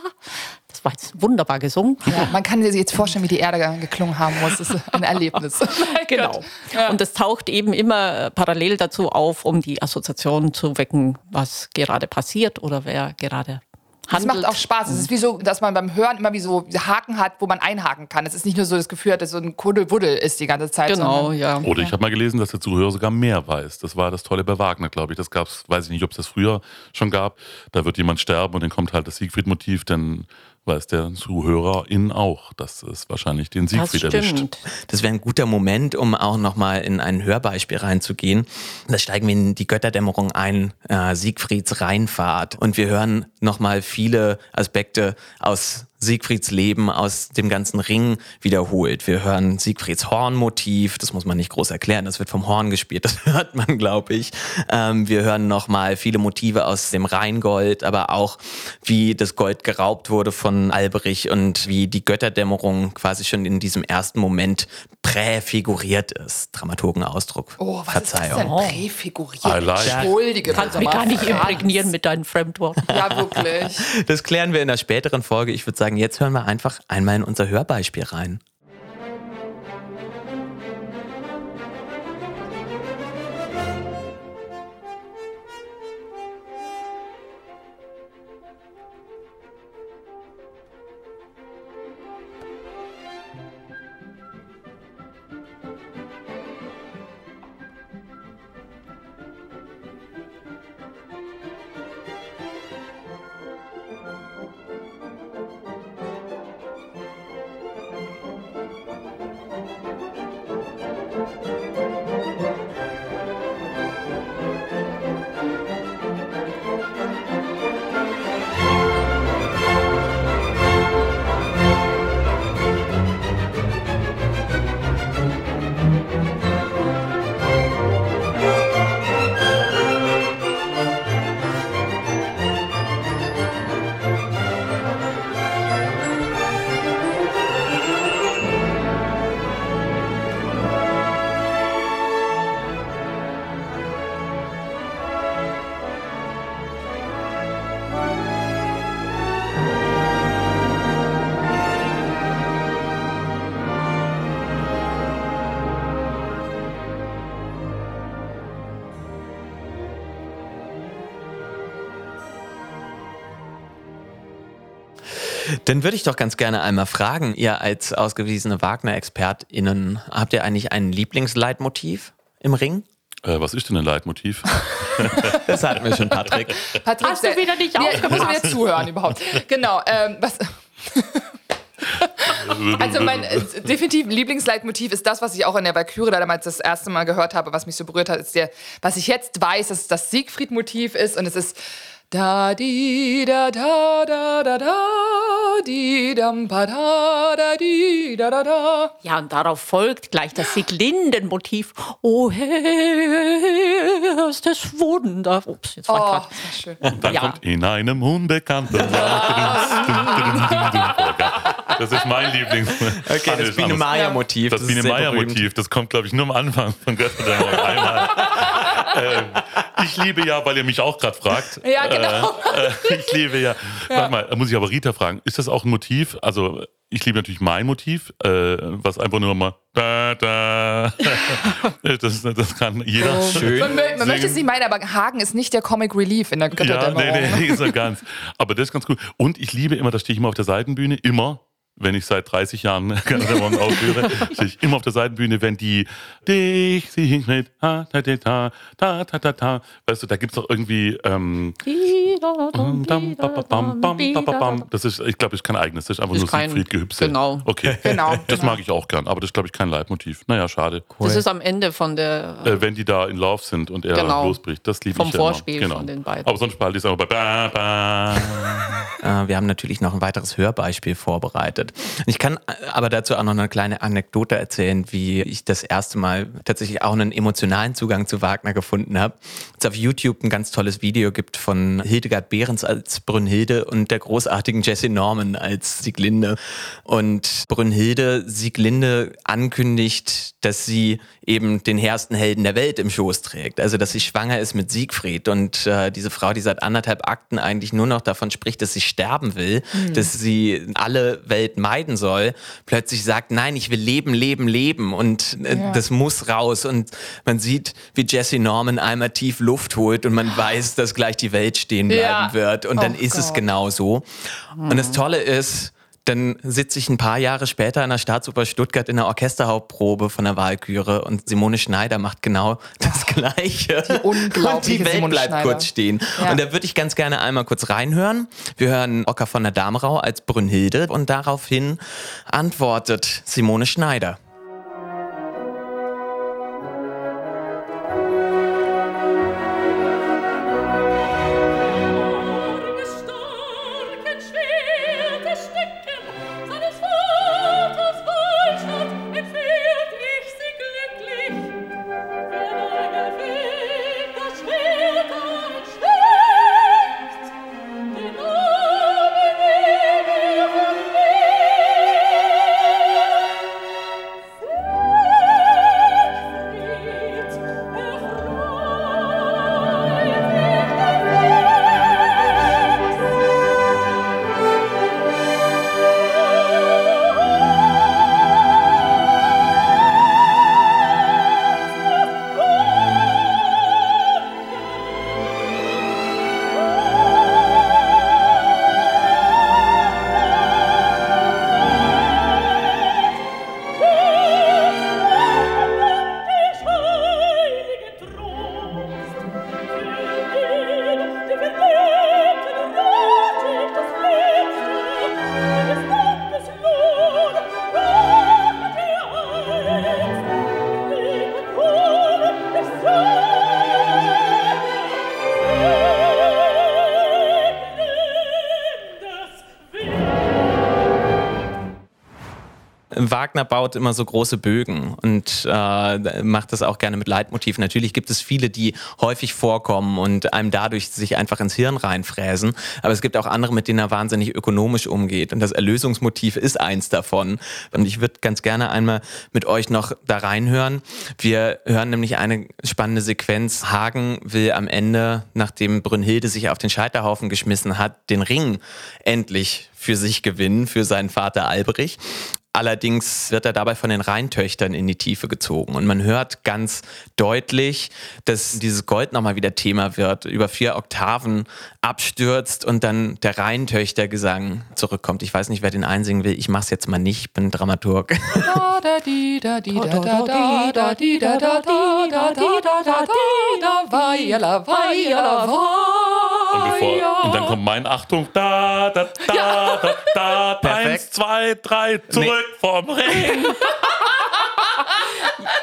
Das war jetzt wunderbar gesungen. Ja, man kann sich jetzt vorstellen, wie die Erde geklungen haben muss. Das ist ein Erlebnis. Genau. Und das taucht eben immer äh, parallel dazu auf, um die Assoziation zu wecken, was gerade passiert oder wer gerade Das handelt. macht auch Spaß. Es ist wie so, dass man beim Hören immer wie so Haken hat, wo man einhaken kann. Es ist nicht nur so das Gefühl, dass es so ein Kuddelwuddel ist die ganze Zeit. Genau, ja. Oder ich habe mal gelesen, dass der Zuhörer sogar mehr weiß. Das war das Tolle bei Wagner, glaube ich. Das gab's, weiß ich nicht, ob es das früher schon gab. Da wird jemand sterben und dann kommt halt das Siegfried-Motiv, dann weiß der Zuhörerin auch, dass es wahrscheinlich den Das Siegfried erwischt. stimmt. Das wäre ein guter Moment, um auch nochmal in ein Hörbeispiel reinzugehen. Da steigen wir in die Götterdämmerung ein, äh, Siegfrieds Rheinfahrt. Und wir hören nochmal viele Aspekte aus Siegfrieds Leben, aus dem ganzen Ring wiederholt. Wir hören Siegfrieds Hornmotiv, das muss man nicht groß erklären, das wird vom Horn gespielt, das hört man, glaube ich. Ähm, wir hören nochmal viele Motive aus dem Rheingold, aber auch wie das Gold geraubt wurde von Alberich und wie die Götterdämmerung quasi schon in diesem ersten Moment präfiguriert ist. Dramaturgenausdruck. Oh, was Verzeihung. ist das denn? Präfiguriert. I like. Entschuldige. Kannst mich gar nicht imprägnieren mit deinen Fremdworten. Ja, wirklich. Das klären wir in der späteren Folge. Ich würde sagen, jetzt hören wir einfach einmal in unser Hörbeispiel rein. Dann würde ich doch ganz gerne einmal fragen, ihr als ausgewiesene Wagner-ExpertInnen, habt ihr eigentlich ein Lieblingsleitmotiv im Ring? Äh, was ist denn ein Leitmotiv? Das hatten wir schon, Patrick. Patrick, Hast du wieder nicht Ja, ich muss aufgepasst? wieder zuhören überhaupt. Genau, ähm, was... Also mein äh, definitiv Lieblingsleitmotiv ist das, was ich auch in der Valkyrie da damals das erste Mal gehört habe, was mich so berührt hat, ist der, was ich jetzt weiß, dass es das Siegfried-Motiv ist und es ist da di da da da da da di dam pa da da di da da da. Ja, und darauf folgt gleich das Sieglindenmotiv. Oh, Herr, ist das Wunder. Ups, jetzt war Oh, grad- das war schön. Und dann Ja. kommt in einem unbekannten Das ist mein Lieblings. Okay, das Biene Meier-Motiv. Das ist Biene Meier. Motiv, das kommt, glaube ich, nur am Anfang von Götter einmal. ähm, ich liebe ja, weil ihr mich auch gerade fragt. Ja, genau. Äh, äh, ich liebe ja. Warte mal, da muss ich aber Rita fragen. Ist das auch ein Motiv? Also, ich liebe natürlich mein Motiv, äh, was einfach nur mal da, da. das, das kann jeder. Schön. Man, man möchte es nicht meinen, aber Hagen ist nicht der Comic Relief in der Ja, Götterdämmerung. nee, nee, ist er ganz. Aber das ist ganz cool. Und ich liebe immer, da stehe ich immer auf der Seitenbühne, immer, wenn ich seit 30 Jahren Kanadamon aufhöre, stehe ich immer auf der Seitenbühne, wenn die dich singt mit ta ta ta ta ta ta ta. Weißt du, da gibt es doch irgendwie ähm, Das ist, ich glaube, das ist kein eigenes, das ist einfach das nur Siegfried gehüpst. Genau. Okay. Genau. Das mag ich auch gern, aber das ist, glaube ich, kein Leitmotiv. Naja, schade. Cool. Das ist am Ende von der äh, Wenn die da in Love sind und er genau. losbricht, das liebe ich Vom Vorspiel genau. von den beiden. Aber sonst behalte ich es einfach bei äh, Wir haben natürlich noch ein weiteres Hörbeispiel vorbereitet. Ich kann äh, aber dazu auch noch eine kleine Anekdote erzählen, wie ich das erste Mal tatsächlich auch einen emotionalen Zugang zu Wagner gefunden habe. Es auf YouTube ein ganz tolles Video gibt von Hildegard Behrens als Brünnhilde und der großartigen Jessie Norman als Sieglinde. Und Brünnhilde Sieglinde ankündigt, dass sie eben den hehrsten Helden der Welt im Schoß trägt. Also dass sie schwanger ist mit Siegfried und äh, diese Frau, die seit anderthalb Akten eigentlich nur noch davon spricht, dass sie sterben will, dass sie alle Welt meiden soll, plötzlich sagt, nein, ich will leben, leben, leben und äh, das muss raus. Und man sieht, wie Jesse Norman einmal tief Luft holt und man weiß, dass gleich die Welt stehen bleiben Ja. wird. Und dann Oh ist es Gott. genau so. Und das Tolle ist, dann sitze ich ein paar Jahre später in der Staatsoper Stuttgart in der Orchesterhauptprobe von der Walküre und Simone Schneider macht genau das Gleiche. Die unglaubliche und die Welt Simone bleibt Schneider. kurz stehen. Ja. Und da würde ich ganz gerne einmal kurz reinhören. Wir hören Ocker von der Damrau als Brünnhilde und daraufhin antwortet Simone Schneider. Wagner baut immer so große Bögen und äh, macht das auch gerne mit Leitmotiven. Natürlich gibt es viele, die häufig vorkommen und einem dadurch sich einfach ins Hirn reinfräsen. Aber es gibt auch andere, mit denen er wahnsinnig ökonomisch umgeht. Und das Erlösungsmotiv ist eins davon. Und ich würde ganz gerne einmal mit euch noch da reinhören. Wir hören nämlich eine spannende Sequenz. Hagen will am Ende, nachdem Brünnhilde sich auf den Scheiterhaufen geschmissen hat, den Ring endlich für sich gewinnen, für seinen Vater Albrich. Allerdings wird er dabei von den Rheintöchtern in die Tiefe gezogen. Und man hört ganz deutlich, dass dieses Gold nochmal wieder Thema wird, über vier Oktaven abstürzt und dann der Rheintöchtergesang zurückkommt. Ich weiß nicht, wer den einsingen will. Ich mach's jetzt mal nicht, ich bin Dramaturg. Da, da, di, da, di, da, da, da, da, di, da, da, di, da, di, da, da, di, da, weierla, weierla, Und, bevor, und dann kommt mein Achtung, da, da, da, da, da, Perfekt. eins, zwei, drei, zurück vom Ring.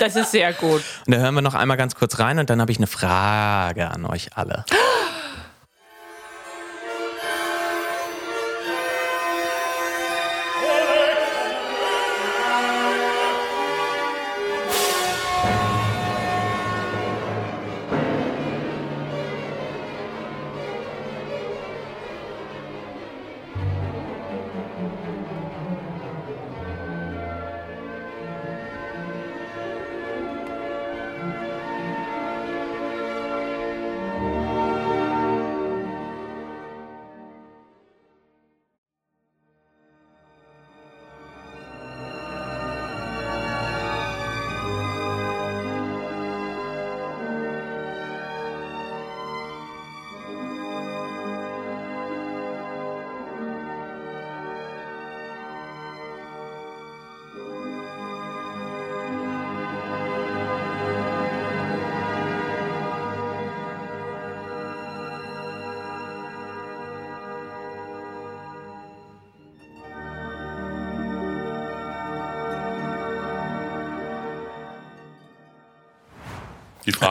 Das ist sehr gut. Und da hören wir noch einmal ganz kurz rein und dann habe ich eine Frage an euch alle.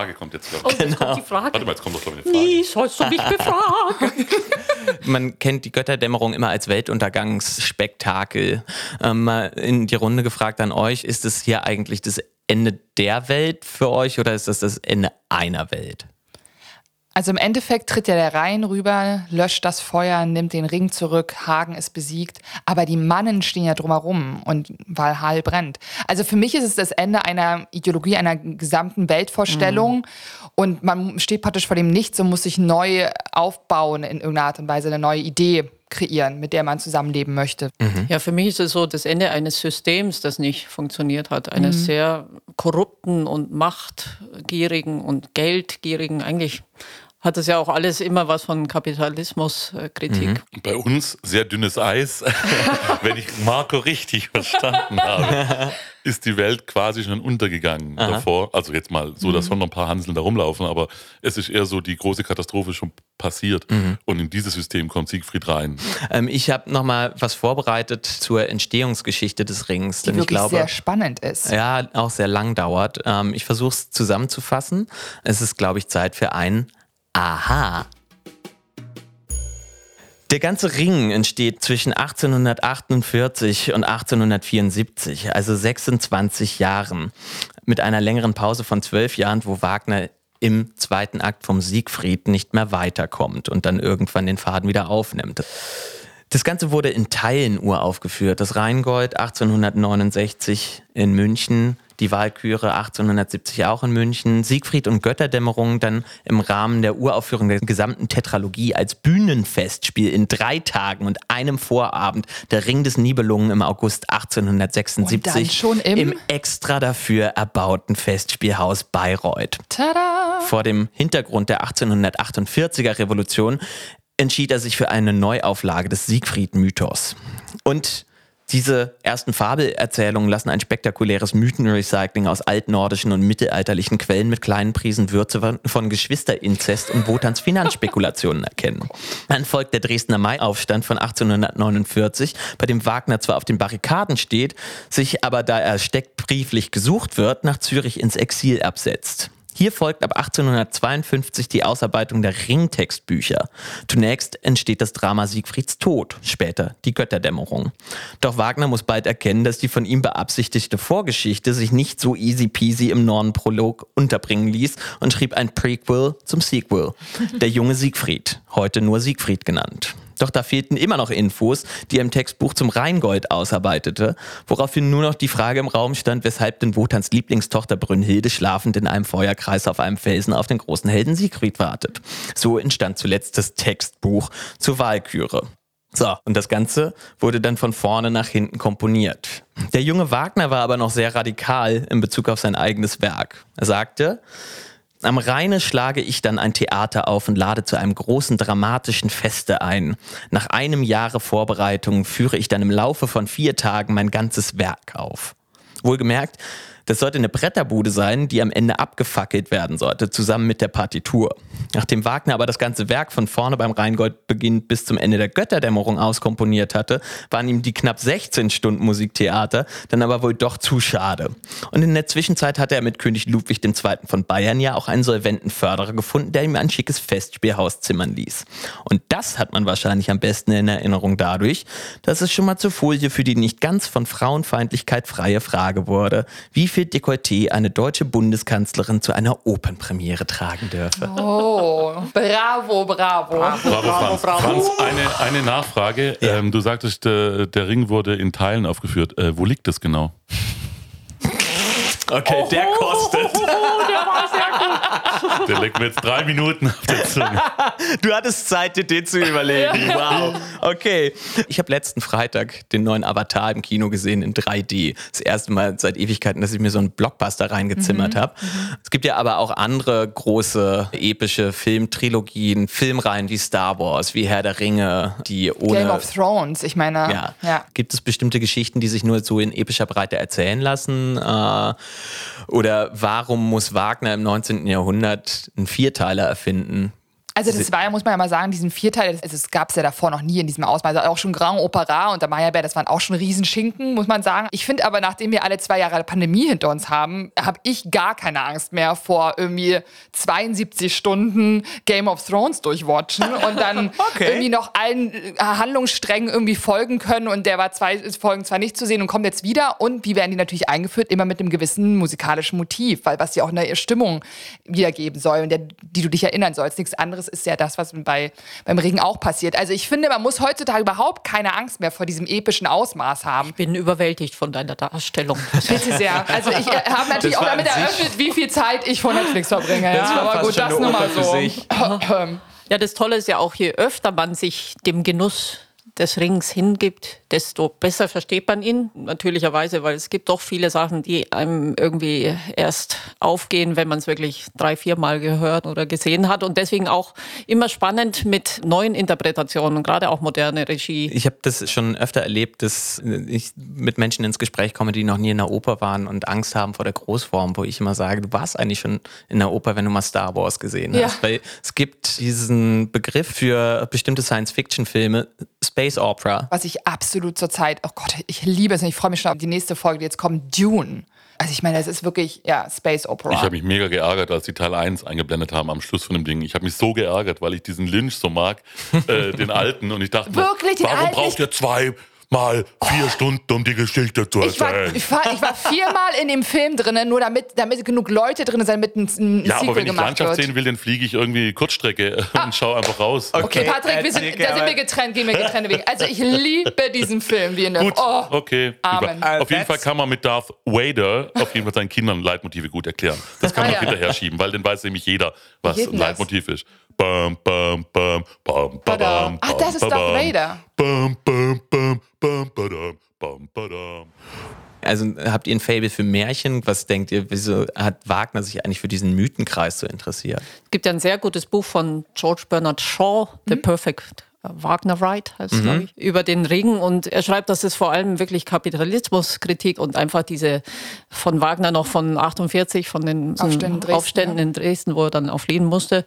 Frage kommt jetzt, glaube ich. jetzt kommt die Frage. Warte mal, jetzt kommt doch, glaube ich, eine Frage. Nie sollst du mich befragen. Man kennt die Götterdämmerung immer als Weltuntergangsspektakel. Ähm, mal in die Runde gefragt an euch, ist es hier eigentlich das Ende der Welt für euch oder ist das das Ende einer Welt? Also im Endeffekt tritt ja der Rhein rüber, löscht das Feuer, nimmt den Ring zurück, Hagen ist besiegt, aber die Mannen stehen ja drumherum und Valhall brennt. Also für mich ist es das Ende einer Ideologie, einer gesamten Weltvorstellung und man steht praktisch vor dem Nichts und muss sich neu aufbauen in irgendeiner Art und Weise, eine neue Idee kreieren, mit der man zusammenleben möchte. Ja, für mich ist es so das Ende eines Systems, das nicht funktioniert hat. Eines sehr korrupten und machtgierigen und geldgierigen. Eigentlich hat das ja auch alles immer was von Kapitalismuskritik. Bei uns sehr dünnes Eis. Wenn ich Marco richtig verstanden habe, ist die Welt quasi schon untergegangen davor. Also jetzt mal so, dass schon noch ein paar Hanseln da rumlaufen, aber es ist eher so, die große Katastrophe schon passiert. Und in dieses System kommt Siegfried rein. Ähm, ich habe noch mal was vorbereitet zur Entstehungsgeschichte des Rings, Die denn ich wirklich glaube, sehr spannend ist. ja, auch sehr lang dauert. Ähm, ich versuche es zusammenzufassen. Es ist, glaube ich, Zeit für ein Aha. Der ganze Ring entsteht zwischen 1848 und 1874, also 26 Jahren, mit einer längeren Pause von zwölf Jahren, wo Wagner im zweiten Akt vom Siegfried nicht mehr weiterkommt und dann irgendwann den Faden wieder aufnimmt. Das Ganze wurde in Teilen uraufgeführt. Das Rheingold 1869 in München, die Walküre 1870 auch in München, Siegfried und Götterdämmerung dann im Rahmen der Uraufführung der gesamten Tetralogie als Bühnenfestspiel in drei Tagen und einem Vorabend der Ring des Nibelungen im August 1876 Und dann schon im- extra dafür erbauten Festspielhaus Bayreuth. Tada! Vor dem Hintergrund der 1848er Revolution entschied er sich für eine Neuauflage des Siegfried-Mythos. Und diese ersten Fabelerzählungen lassen ein spektakuläres Mythenrecycling aus altnordischen und mittelalterlichen Quellen mit kleinen Prisen Würze von Geschwisterinzest und Wotans Finanzspekulationen erkennen. Dann folgt der Dresdner Maiaufstand von 1849, bei dem Wagner zwar auf den Barrikaden steht, sich aber, da er steckbrieflich gesucht wird, nach Zürich ins Exil absetzt. Hier folgt ab 1852 die Ausarbeitung der Ringtextbücher. Zunächst entsteht das Drama Siegfrieds Tod, später die Götterdämmerung. Doch Wagner muss bald erkennen, dass die von ihm beabsichtigte Vorgeschichte sich nicht so easy peasy im Nornenprolog unterbringen ließ und schrieb ein Prequel zum Sequel. Der junge Siegfried, heute nur Siegfried genannt. Doch da fehlten immer noch Infos, die er im Textbuch zum Rheingold ausarbeitete, woraufhin nur noch die Frage im Raum stand, weshalb denn Wotans Lieblingstochter Brünnhilde schlafend in einem Feuerkreis auf einem Felsen auf den großen Helden Siegfried wartet. So entstand zuletzt das Textbuch zur Walküre. So, und das Ganze wurde dann von vorne nach hinten komponiert. Der junge Wagner war aber noch sehr radikal in Bezug auf sein eigenes Werk. Er sagte, am Rheine schlage ich dann ein Theater auf und lade zu einem großen dramatischen Feste ein. Nach einem Jahre Vorbereitung führe ich dann im Laufe von vier Tagen mein ganzes Werk auf. Wohlgemerkt, das sollte eine Bretterbude sein, die am Ende abgefackelt werden sollte, zusammen mit der Partitur. Nachdem Wagner aber das ganze Werk von vorne beim Rheingold-Beginn bis zum Ende der Götterdämmerung auskomponiert hatte, waren ihm die knapp 16 Stunden Musiktheater dann aber wohl doch zu schade. Und in der Zwischenzeit hatte er mit König Ludwig II. von Bayern ja auch einen solventen Förderer gefunden, der ihm ein schickes Festspielhaus zimmern ließ. Und das hat man wahrscheinlich am besten in Erinnerung dadurch, dass es schon mal zur Folie für die nicht ganz von Frauenfeindlichkeit freie Frage wurde, wie viel Dekolleté eine deutsche Bundeskanzlerin zu einer Opernpremiere tragen dürfe. Oh, bravo, bravo. Bravo, Franz. Franz, eine, eine Nachfrage. Ähm, du sagtest, äh, der Ring wurde in Teilen aufgeführt. Äh, wo liegt das genau? Okay, der kostet. Der legt mir jetzt drei Minuten auf der Zunge. Du hattest Zeit, dir den zu überlegen. Wow. Okay. Ich habe letzten Freitag den neuen Avatar im Kino gesehen in 3D. Das erste Mal seit Ewigkeiten, dass ich mir so einen Blockbuster reingezimmert habe. Es gibt ja aber auch andere große epische Filmtrilogien, Filmreihen wie Star Wars, wie Herr der Ringe, die ohne. Game of Thrones, ich meine. Ja. ja. Gibt es bestimmte Geschichten, die sich nur so in epischer Breite erzählen lassen? Äh, oder warum muss Wagner im 19. Jahrhundert einen Vierteiler erfinden? Also das war ja, muss man ja mal sagen, diesen Vierteil, das, das gab es ja davor noch nie in diesem Ausmaß. Also auch schon Grand Opera und der Meyerbeer, das waren auch schon Riesenschinken, muss man sagen. Ich finde aber, nachdem wir alle zwei Jahre Pandemie hinter uns haben, habe ich gar keine Angst mehr vor irgendwie 72 Stunden Game of Thrones durchwatchen und dann Okay. irgendwie noch allen äh, Handlungssträngen irgendwie folgen können und der war zwei Folgen zwar nicht zu sehen und kommt jetzt wieder und wie werden die natürlich eingeführt? Immer mit einem gewissen musikalischen Motiv, weil was ja auch eine Stimmung wiedergeben soll und der, die du dich erinnern sollst. Nichts anderes ist ja das, was bei, beim Regen auch passiert. Also ich finde, man muss heutzutage überhaupt keine Angst mehr vor diesem epischen Ausmaß haben. bin überwältigt von deiner Darstellung. Bitte sehr. Also ich äh, habe natürlich auch damit eröffnet, wie viel Zeit ich vor Netflix verbringe. Ja, war aber gut, das nur mal so. sich. Ja, das Tolle ist ja auch, je öfter man sich dem Genuss des Rings hingibt, desto besser versteht man ihn. Natürlicherweise, weil es gibt doch viele Sachen, die einem irgendwie erst aufgehen, wenn man es wirklich drei, viermal gehört oder gesehen hat. Und deswegen auch immer spannend mit neuen Interpretationen, gerade auch moderne Regie. Ich habe das schon öfter erlebt, dass ich mit Menschen ins Gespräch komme, die noch nie in der Oper waren und Angst haben vor der Großform, wo ich immer sage, du warst eigentlich schon in der Oper, wenn du mal Star Wars gesehen Ja. hast. Weil es gibt diesen Begriff für bestimmte Science-Fiction-Filme, Space Opera. Was ich absolut zurzeit, oh Gott, ich liebe es und ich freue mich schon auf die nächste Folge, die jetzt kommt, Dune. Also ich meine, das ist wirklich, ja, Space Opera. Ich habe mich mega geärgert, als die Teil 1 eingeblendet haben am Schluss von dem Ding. Ich habe mich so geärgert, weil ich diesen Lynch so mag, äh, den alten. Und ich dachte, Wirklich, warum alten? braucht ihr zwei mal vier Stunden, um die Geschichte zu Ich war, erzählen? ich, war, ich war viermal in dem Film drin, nur damit, damit genug Leute drin sind, damit ein, ein ja, Sequel aber wenn ich Landschaft wird. sehen will, dann fliege ich irgendwie Kurzstrecke äh, und schaue einfach raus. Okay, Patrick, wir sind, da sind wir getrennt, gehen wir getrennte Wege. Also ich liebe diesen Film, wie in der Gut, Oh, okay. Amen. Auf jeden That's- Fall kann man mit Darth Vader auf jeden Fall seinen Kindern Leitmotive gut erklären. Das kann Ah, man ja. hinterher schieben, weil dann weiß nämlich jeder, was geht ein? Leitmotiv ist. Bam, bam, bam, bam, Badam. badam, Ach, das ist bam, Darth. Vader. Bam, bam, bam, bam, badam, bam, badam. Also habt ihr ein Fable für Märchen? Was denkt ihr, wieso hat Wagner sich eigentlich für diesen Mythenkreis so interessiert? Es gibt ja ein sehr gutes Buch von George Bernard Shaw, The Perfect Wagner Ride, heißt es, glaube ich, über den Ring. Und er schreibt, dass es vor allem wirklich Kapitalismuskritik und einfach diese von Wagner noch von 48, von den Aufständen in Dresden, Aufständen in Dresden, wo er dann auch fliehen musste,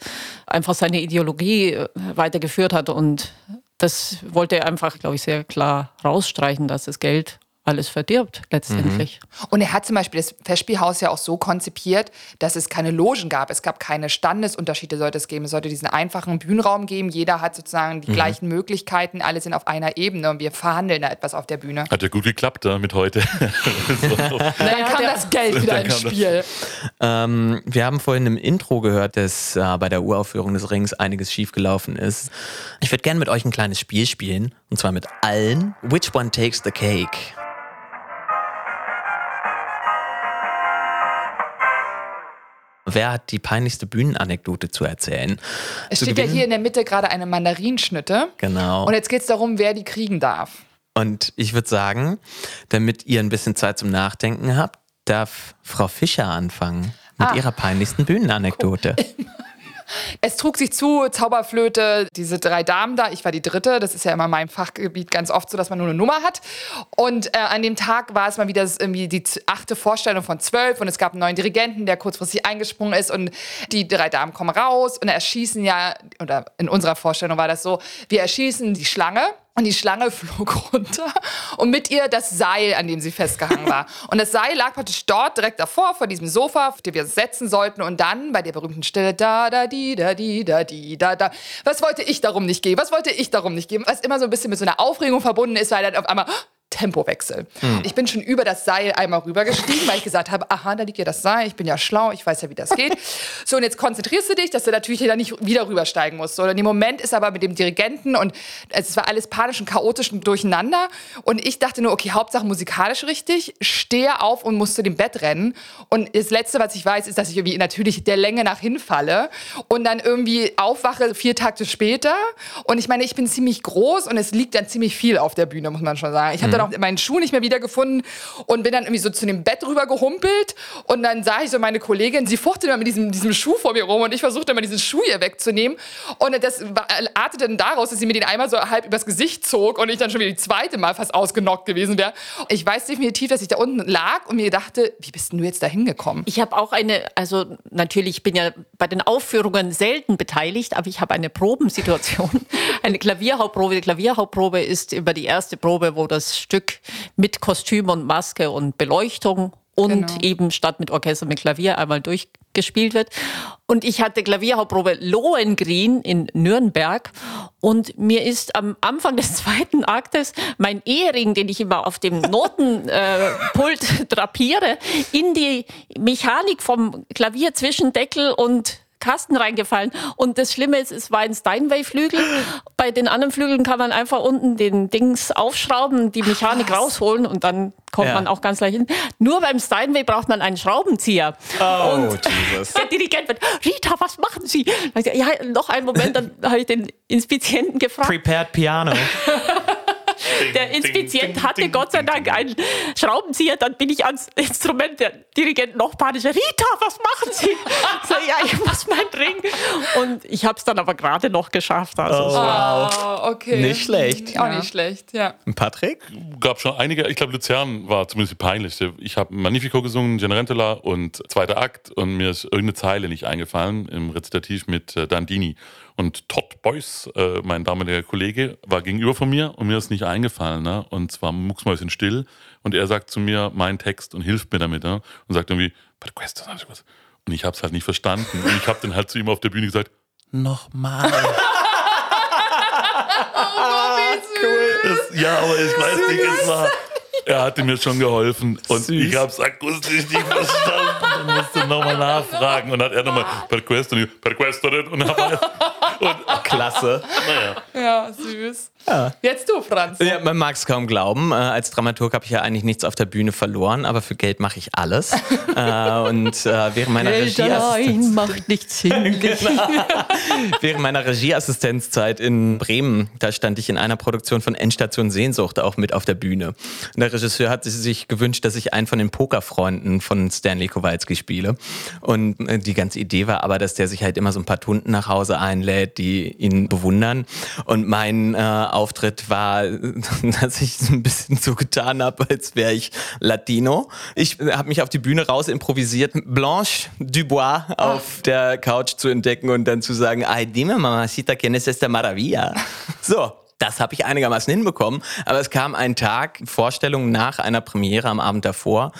einfach seine Ideologie äh, weitergeführt hat. Und das wollte er einfach, glaube ich, sehr klar rausstreichen, dass das Geld alles verdirbt letztendlich. Und er hat zum Beispiel das Festspielhaus ja auch so konzipiert, dass es keine Logen gab. Es gab keine Standesunterschiede, sollte es geben. Es sollte diesen einfachen Bühnenraum geben. Jeder hat sozusagen die gleichen Möglichkeiten. Alle sind auf einer Ebene und wir verhandeln da etwas auf der Bühne. Hat ja gut geklappt da mit heute. So. Dann kam das Geld wieder ins Spiel. Ähm, wir haben vorhin im Intro gehört, dass äh, bei der Uraufführung des Rings einiges schiefgelaufen ist. Ich würde gerne mit euch ein kleines Spiel spielen, und zwar mit allen. Which one takes the cake? Wer hat die peinlichste Bühnenanekdote zu erzählen? Es Zu steht ja Beginn- hier in der Mitte gerade eine Mandarinschnitte. Genau. Und jetzt geht es darum, wer die kriegen darf. Und ich würde sagen, damit ihr ein bisschen Zeit zum Nachdenken habt, darf Frau Fischer anfangen mit Ah. ihrer peinlichsten Bühnenanekdote. Es trug sich zu, Zauberflöte, diese drei Damen da, ich war die dritte, das ist ja immer in meinem Fachgebiet ganz oft so, dass man nur eine Nummer hat. Und äh, an dem Tag war es mal wieder irgendwie die achte Vorstellung von zwölf und es gab einen neuen Dirigenten, der kurzfristig eingesprungen ist und die drei Damen kommen raus und erschießen ja, oder in unserer Vorstellung war das so, wir erschießen die Schlange. Und die Schlange flog runter und mit ihr das Seil, an dem sie festgehangen war. Und das Seil lag praktisch dort direkt davor, vor diesem Sofa, auf dem wir uns setzen sollten. Und dann bei der berühmten Stille, da, da, di, da, di, da, di, da, da. Was wollte ich darum nicht geben? Was wollte ich darum nicht geben? Was immer so ein bisschen mit so einer Aufregung verbunden ist, weil dann auf einmal Tempowechsel. Ich bin schon über das Seil einmal rübergestiegen, weil ich gesagt habe, aha, da liegt ja das Seil, ich bin ja schlau, ich weiß ja, wie das geht. So, und jetzt konzentrierst du dich, dass du natürlich da nicht wieder rübersteigen musst. So, und im Moment ist aber mit dem Dirigenten und es war alles panisch und chaotisch und durcheinander. Und ich dachte nur, okay, Hauptsache musikalisch richtig, stehe auf und muss zu dem Bett rennen. Und das Letzte, was ich weiß, ist, dass ich irgendwie natürlich der Länge nach hinfalle und dann irgendwie aufwache vier Takte später. Und ich meine, ich bin ziemlich groß und es liegt dann ziemlich viel auf der Bühne, muss man schon sagen. Ich habe dann auch meinen Schuh nicht mehr wiedergefunden und bin dann irgendwie so zu dem Bett rüber gehumpelt. Und dann sah ich so meine Kollegin, sie fuchtete immer mit diesem, diesem Schuh vor mir rum und ich versuchte immer diesen Schuh ihr wegzunehmen. Und das artete dann daraus, dass sie mir den einmal so halb übers Gesicht zog und ich dann schon wieder die zweite Mal fast ausgenockt gewesen wäre. Ich weiß definitiv, dass ich da unten lag und mir dachte, wie bist denn du jetzt da hingekommen? Ich habe auch eine, also natürlich, ich bin ja bei den Aufführungen selten beteiligt, aber ich habe eine Probensituation, eine Klavierhauptprobe. Die Klavierhauptprobe ist über die erste Probe, wo das Stück mit Kostüm und Maske und Beleuchtung und Genau. eben statt mit Orchester mit Klavier einmal durchgespielt wird. Und ich hatte Klavierhauptprobe Lohengrin in Nürnberg und mir ist am Anfang des zweiten Aktes mein Ehering, den ich immer auf dem Notenpult äh, drapiere, in die Mechanik vom Klavier zwischen Deckel und Kasten reingefallen. Und das Schlimme ist, es war ein Steinway-Flügel. Bei den anderen Flügeln kann man einfach unten den Dings aufschrauben, die Mechanik rausholen und dann kommt Ja. man auch ganz leicht hin. Nur beim Steinway braucht man einen Schraubenzieher. Oh, Jesus. Der Dirigent wird, Rita, was machen Sie? Ja, noch einen Moment, dann habe ich den Inspizienten gefragt. Prepared Piano. Der Inspizient hatte Gott sei Dank einen Schraubenzieher, dann bin ich ans Instrument, der Dirigent noch panischer. Rita, was machen Sie? Ich so, ja, ich muss mein Ring. Und ich habe es dann aber gerade noch geschafft. Also es war- Oh, okay. Nicht schlecht. Auch nicht schlecht, ja. Patrick? gab schon einige, ich glaube, Luzern war zumindest die peinlichste. Ich habe Magnifico gesungen, Generentola und zweiter Akt und mir ist irgendeine Zeile nicht eingefallen im Rezitativ mit äh, Dandini. Und Todd Beuys, äh, mein damaliger Kollege, war gegenüber von mir und mir ist nicht eingefallen. Ne? Und zwar mucksmäuschen still. Und er sagt zu mir meinen Text und hilft mir damit. Ne? Und sagt irgendwie, sag ich was. Und ich habe es halt nicht verstanden. Und ich habe dann halt zu ihm auf der Bühne gesagt, nochmal. Das, ja, aber ich weiß nicht, es war. Er hatte mir schon geholfen und Süß. ich habe es akustisch nicht verstanden und musste nochmal nachfragen. Und hat er nochmal per ich, per questo nicht. und, und Klasse. naja. Ja, süß. Jetzt du, Franz. Ja, man mag es kaum glauben. Äh, als Dramaturg habe ich ja eigentlich nichts auf der Bühne verloren, aber für Geld mache ich alles. äh, und äh, während meiner Geld Regieassistenz macht nichts hin. Während meiner Regieassistenzeit in Bremen, da stand ich in einer Produktion von Endstation Sehnsucht auch mit auf der Bühne. Und der Regisseur hat sich gewünscht, dass ich einen von den Pokerfreunden von Stanley Kowalski spiele. Und äh, die ganze Idee war aber, dass der sich halt immer so ein paar Tunden nach Hause einlädt, die ihn bewundern. Und mein äh, Auftritt war, dass ich so ein bisschen so getan habe, als wäre ich Latino. Ich habe mich auf die Bühne raus improvisiert, Blanche Dubois auf der Couch zu entdecken und dann zu sagen, ay, dime mamacita, ¿quién es esta maravilla? So. Das habe ich einigermaßen hinbekommen, aber es kam ein Tag, Vorstellung nach einer Premiere am Abend davor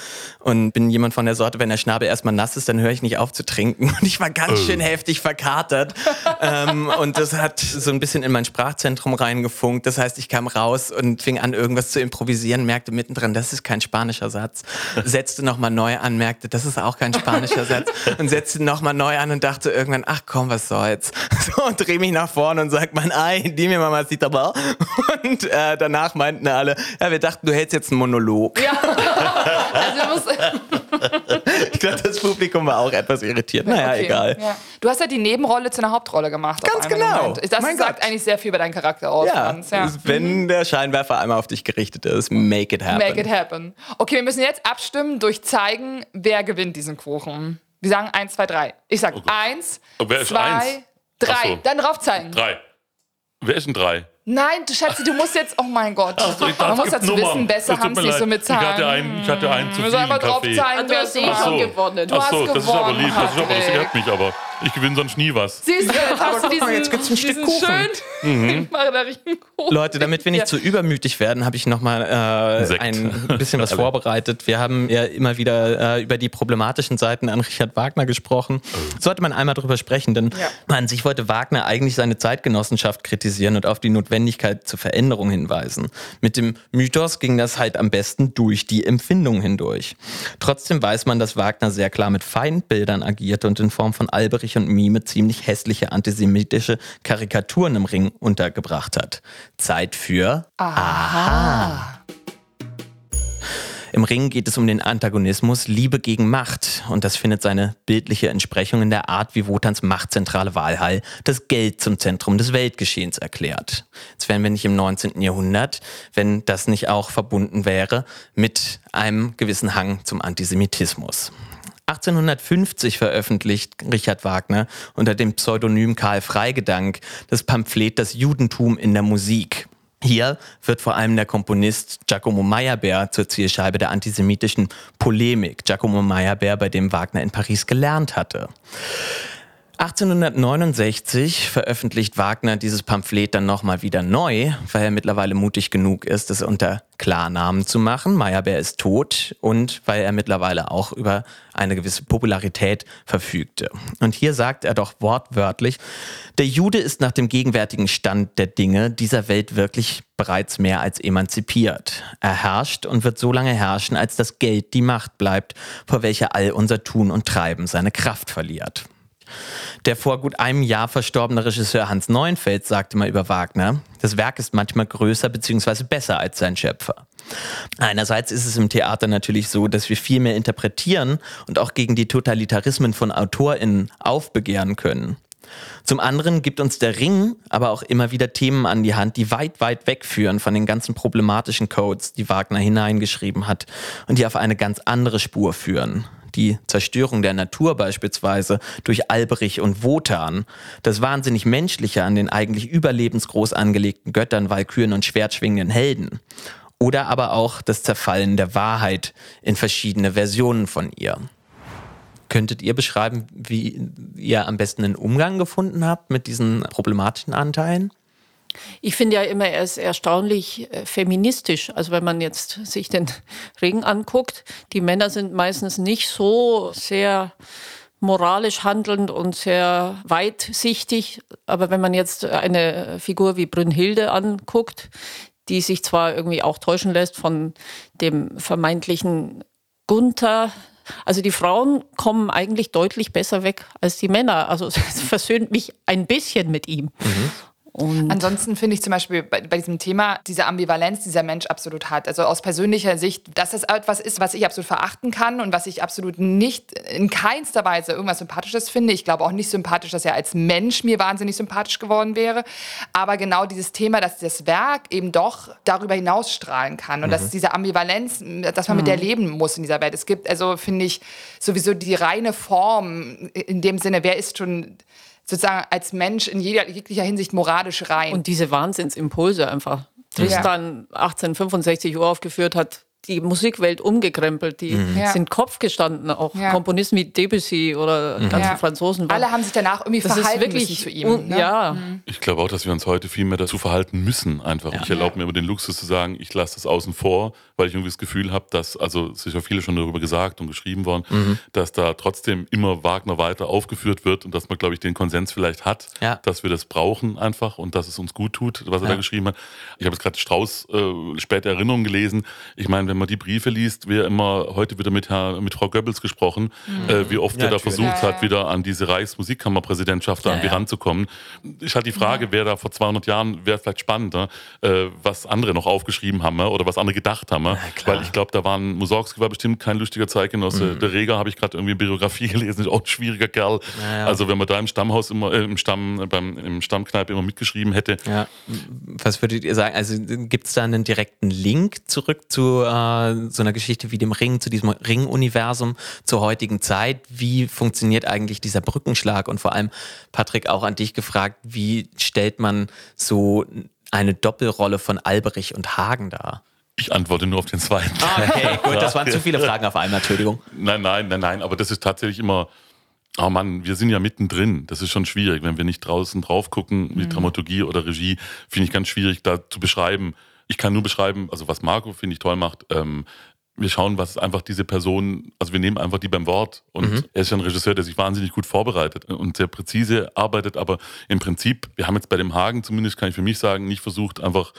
und bin jemand von der Sorte, wenn der Schnabel erstmal nass ist, dann höre ich nicht auf zu trinken und ich war ganz schön heftig verkatert ähm, und das hat so ein bisschen in mein Sprachzentrum reingefunkt. Das heißt, ich kam raus und fing an, irgendwas zu improvisieren, merkte mittendrin, das ist kein spanischer Satz, setzte nochmal neu an, merkte, das ist auch kein spanischer Satz und setzte nochmal neu an und dachte irgendwann, ach komm, was soll's. So, und dreh mich nach vorne und sag mein Ei, die mir Mama sieht aber. Und äh, danach meinten alle, ja, wir dachten, du hältst jetzt einen Monolog. Ja. Also, du musst, ich glaube, das Publikum war auch etwas irritiert. Naja, Okay, egal. Ja. Du hast ja die Nebenrolle zu einer Hauptrolle gemacht. Ganz genau. Moment. Das Mein sagt Gott. eigentlich sehr viel über deinen Charakter aus, Ja, Franz. Ja. wenn der Scheinwerfer einmal auf dich gerichtet ist, make it happen. Make it happen. Okay, wir müssen jetzt abstimmen durch zeigen, wer gewinnt diesen Kuchen. Wir sagen eins, zwei, drei. Ich sag Gott. eins, wer ist zwei, eins? drei. Ach so. Dann drauf zeigen. Drei. Wer ist denn drei? Nein, du Schatzi, du musst jetzt. Oh mein Gott. Achso, ich Man dachte, muss es gibt dazu Nummern. wissen, besser tut haben mir sie nicht leid. so mit Zahlen. Ich hatte einen, ich hatte einen zu Wir viel sollen im einfach drauf Café. zeigen, Also wer es eh war. schon gewonnen. Du Ach hast so, das ist aber gewonnen, lieb, das, ist aber, das Patrick. ehrt mich, aber ich gewinne sonst nie was. Siehst du, jetzt hast du diesen, jetzt gibt's ein Stück Kuchen. Margaritenkuchen. Leute, damit wir nicht Ja. zu übermütig werden, habe ich nochmal äh, ein bisschen was vorbereitet. Wir haben ja immer wieder äh, über die problematischen Seiten an Richard Wagner gesprochen. Sollte man einmal drüber sprechen, denn Ja. an sich wollte Wagner eigentlich seine Zeitgenossenschaft kritisieren und auf die Notwendigkeit zur Veränderung hinweisen. Mit dem Mythos ging das halt am besten durch die Empfindung hindurch. Trotzdem weiß man, dass Wagner sehr klar mit Feindbildern agierte und in Form von Alberich und Mime ziemlich hässliche antisemitische Karikaturen im Ring untergebracht hat. Zeit für Aha. Im Ring geht es um den Antagonismus Liebe gegen Macht und das findet seine bildliche Entsprechung in der Art, wie Wotans machtzentrale Wahlhall das Geld zum Zentrum des Weltgeschehens erklärt. Jetzt wären wir nicht im 19. Jahrhundert, wenn das nicht auch verbunden wäre mit einem gewissen Hang zum Antisemitismus. 1850 veröffentlicht Richard Wagner unter dem Pseudonym Karl Freigedank das Pamphlet Das Judentum in der Musik. Hier wird vor allem der Komponist Giacomo Meyerbeer zur Zielscheibe der antisemitischen Polemik. Giacomo Meyerbeer, bei dem Wagner in Paris gelernt hatte. 1869 veröffentlicht Wagner dieses Pamphlet dann nochmal wieder neu, weil er mittlerweile mutig genug ist, es unter Klarnamen zu machen. Meyerbeer ist tot und weil er mittlerweile auch über eine gewisse Popularität verfügte. Und hier sagt er doch wortwörtlich, der Jude ist nach dem gegenwärtigen Stand der Dinge dieser Welt wirklich bereits mehr als emanzipiert. Er herrscht und wird so lange herrschen, als das Geld die Macht bleibt, vor welcher all unser Tun und Treiben seine Kraft verliert. Der vor gut einem Jahr verstorbene Regisseur Hans Neuenfeld sagte mal über Wagner, das Werk ist manchmal größer bzw. besser als sein Schöpfer. Einerseits ist es im Theater natürlich so, dass wir viel mehr interpretieren und auch gegen die Totalitarismen von AutorInnen aufbegehren können. Zum anderen gibt uns der Ring aber auch immer wieder Themen an die Hand, die weit, weit wegführen von den ganzen problematischen Codes, die Wagner hineingeschrieben hat und die auf eine ganz andere Spur führen. Die Zerstörung der Natur beispielsweise durch Alberich und Wotan, das wahnsinnig Menschliche an den eigentlich überlebensgroß angelegten Göttern, Walküren und schwertschwingenden Helden. Oder aber auch das Zerfallen der Wahrheit in verschiedene Versionen von ihr. Könntet ihr beschreiben, wie ihr am besten einen Umgang gefunden habt mit diesen problematischen Anteilen? Ich finde ja immer, er ist erstaunlich äh, feministisch. Also wenn man jetzt sich den Ring anguckt, die Männer sind meistens nicht so sehr moralisch handelnd und sehr weitsichtig. Aber wenn man jetzt eine Figur wie Brünnhilde anguckt, die sich zwar irgendwie auch täuschen lässt von dem vermeintlichen Gunther, also die Frauen kommen eigentlich deutlich besser weg als die Männer. Also es versöhnt mich ein bisschen mit ihm. Und Ansonsten finde ich zum Beispiel bei, bei diesem Thema diese Ambivalenz, die dieser Mensch absolut hat. Also aus persönlicher Sicht, dass das etwas ist, was ich absolut verachten kann und was ich absolut nicht in keinster Weise irgendwas Sympathisches finde. Ich glaube auch nicht sympathisch, dass er als Mensch mir wahnsinnig sympathisch geworden wäre. Aber genau dieses Thema, dass das Werk eben doch darüber hinaus strahlen kann und dass diese Ambivalenz, dass man mit der leben muss in dieser Welt. Es gibt also, finde ich, sowieso die reine Form in dem Sinne, wer ist schon sozusagen als Mensch in jeder, jeglicher Hinsicht moralisch rein. Und diese Wahnsinnsimpulse einfach. Tristan 1865 uraufgeführt hat die Musikwelt umgekrempelt. Die Ja. sind Kopf gestanden, auch Ja. Komponisten wie Debussy oder ganze Ja. Franzosen. Alle haben sich danach irgendwie das ist verhalten wirklich müssen zu ihm. ne? Ja, Ich glaube auch, dass wir uns heute viel mehr dazu verhalten müssen, einfach. Ich erlaube mir immer den Luxus zu sagen, ich lasse das außen vor, weil ich irgendwie das Gefühl habe, dass, also es ist ja viele schon darüber gesagt und geschrieben worden, Mhm. dass da trotzdem immer Wagner weiter aufgeführt wird und dass man, glaube ich, den Konsens vielleicht hat, Ja. dass wir das brauchen einfach und dass es uns gut tut, was er Ja. da geschrieben hat. Ich habe jetzt gerade Strauß äh, späte Erinnerungen gelesen. Ich meine, wenn wenn man die Briefe liest, wer immer heute wieder mit, Herr, mit Frau Goebbels gesprochen, äh, wie oft Ja, er da versucht Ja, ja. hat, wieder an diese Reichsmusikkammerpräsidentschaft irgendwie ranzukommen. Ist halt die Frage, wer da vor 200 Jahren, wäre vielleicht spannender, äh, was andere noch aufgeschrieben haben äh, oder was andere gedacht haben. äh. Weil ich glaube, da waren, Mussorgsky war bestimmt kein lustiger Zeitgenosse. Der Reger habe ich gerade irgendwie Biografie gelesen, ist auch ein schwieriger Kerl. Also wenn man da im Stammhaus immer, äh, im Stamm, beim, im Stammkneipe immer mitgeschrieben hätte. Was würdet ihr sagen? Also gibt es da einen direkten Link zurück zu äh, so einer Geschichte wie dem Ring, zu diesem Ring-Universum zur heutigen Zeit? Wie funktioniert eigentlich dieser Brückenschlag? Und vor allem, Patrick, auch an dich gefragt, wie stellt man so eine Doppelrolle von Alberich und Hagen dar? ich antworte nur auf den zweiten. Okay, gut, das waren zu viele Fragen auf einmal, Entschuldigung. Nein, nein, nein, nein, aber das ist tatsächlich immer, oh Mann, wir sind ja mittendrin. Das ist schon schwierig, wenn wir nicht draußen drauf gucken, wie Dramaturgie oder Regie, finde ich ganz schwierig da zu beschreiben. Ich kann nur beschreiben, also was Marco, finde ich, toll macht. Ähm, wir schauen, was einfach diese Person, also wir nehmen einfach die beim Wort. Und er ist ja ein Regisseur, der sich wahnsinnig gut vorbereitet und sehr präzise arbeitet. Aber im Prinzip, wir haben jetzt bei dem Hagen, zumindest kann ich für mich sagen, nicht versucht, einfach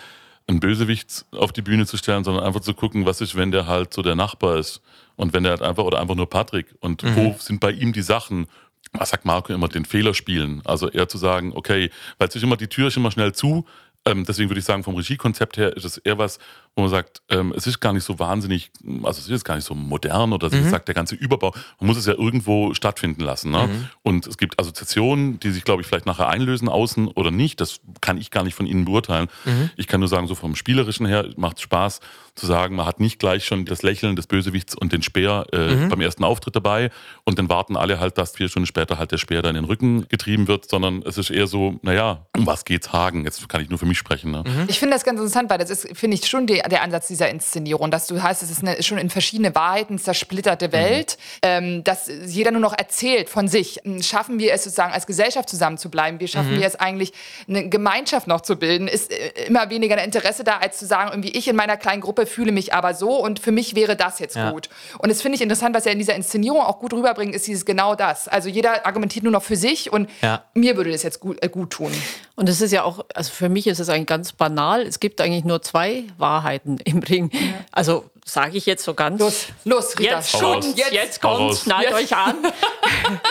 einen Bösewicht auf die Bühne zu stellen, sondern einfach zu gucken, was ist, wenn der halt so der Nachbar ist und wenn der halt einfach oder einfach nur Patrick und wo sind bei ihm die Sachen, was sagt Marco immer, den Fehler spielen. Also eher zu sagen, okay, weil es ist immer, die Tür ist immer schnell zu, ähm, deswegen würde ich sagen, vom Regiekonzept her ist es eher was, wo man sagt, ähm, es ist gar nicht so wahnsinnig, also es ist gar nicht so modern oder wie gesagt, der ganze Überbau, man muss es ja irgendwo stattfinden lassen. Ne? Und es gibt Assoziationen, die sich, glaube ich, vielleicht nachher einlösen, außen oder nicht. Das kann ich gar nicht von Ihnen beurteilen. Ich kann nur sagen, so vom Spielerischen her macht es Spaß zu sagen, man hat nicht gleich schon das Lächeln des Bösewichts und den Speer äh, beim ersten Auftritt dabei und dann warten alle halt, dass vier Stunden später halt der Speer dann in den Rücken getrieben wird, sondern es ist eher so, naja, um was geht's Hagen? Jetzt kann ich nur für mich sprechen. Ne? Ich finde das ganz interessant, weil das ist, finde ich, schon die, der Ansatz dieser Inszenierung, dass du heißt, es ist eine, schon in verschiedene Wahrheiten zersplitterte Welt, ähm, dass jeder nur noch erzählt von sich. Schaffen wir es sozusagen als Gesellschaft zusammen zu bleiben? Wie schaffen wir es eigentlich, eine Gemeinschaft noch zu bilden? Ist äh, immer weniger ein Interesse da, als zu sagen, irgendwie ich in meiner kleinen Gruppe fühle mich aber so und für mich wäre das jetzt Ja. gut. Und das finde ich interessant, was er in dieser Inszenierung auch gut rüberbringt, ist dieses genau das. Also jeder argumentiert nur noch für sich und Ja. mir würde das jetzt gut, äh, gut tun. Und es ist ja auch, also für mich ist es eigentlich ganz banal. Es gibt eigentlich nur zwei Wahrheiten im Ring. Also sage ich jetzt so ganz. Los, los, Rita. Jetzt schon, jetzt, Jetzt. kommt, schnallt euch an.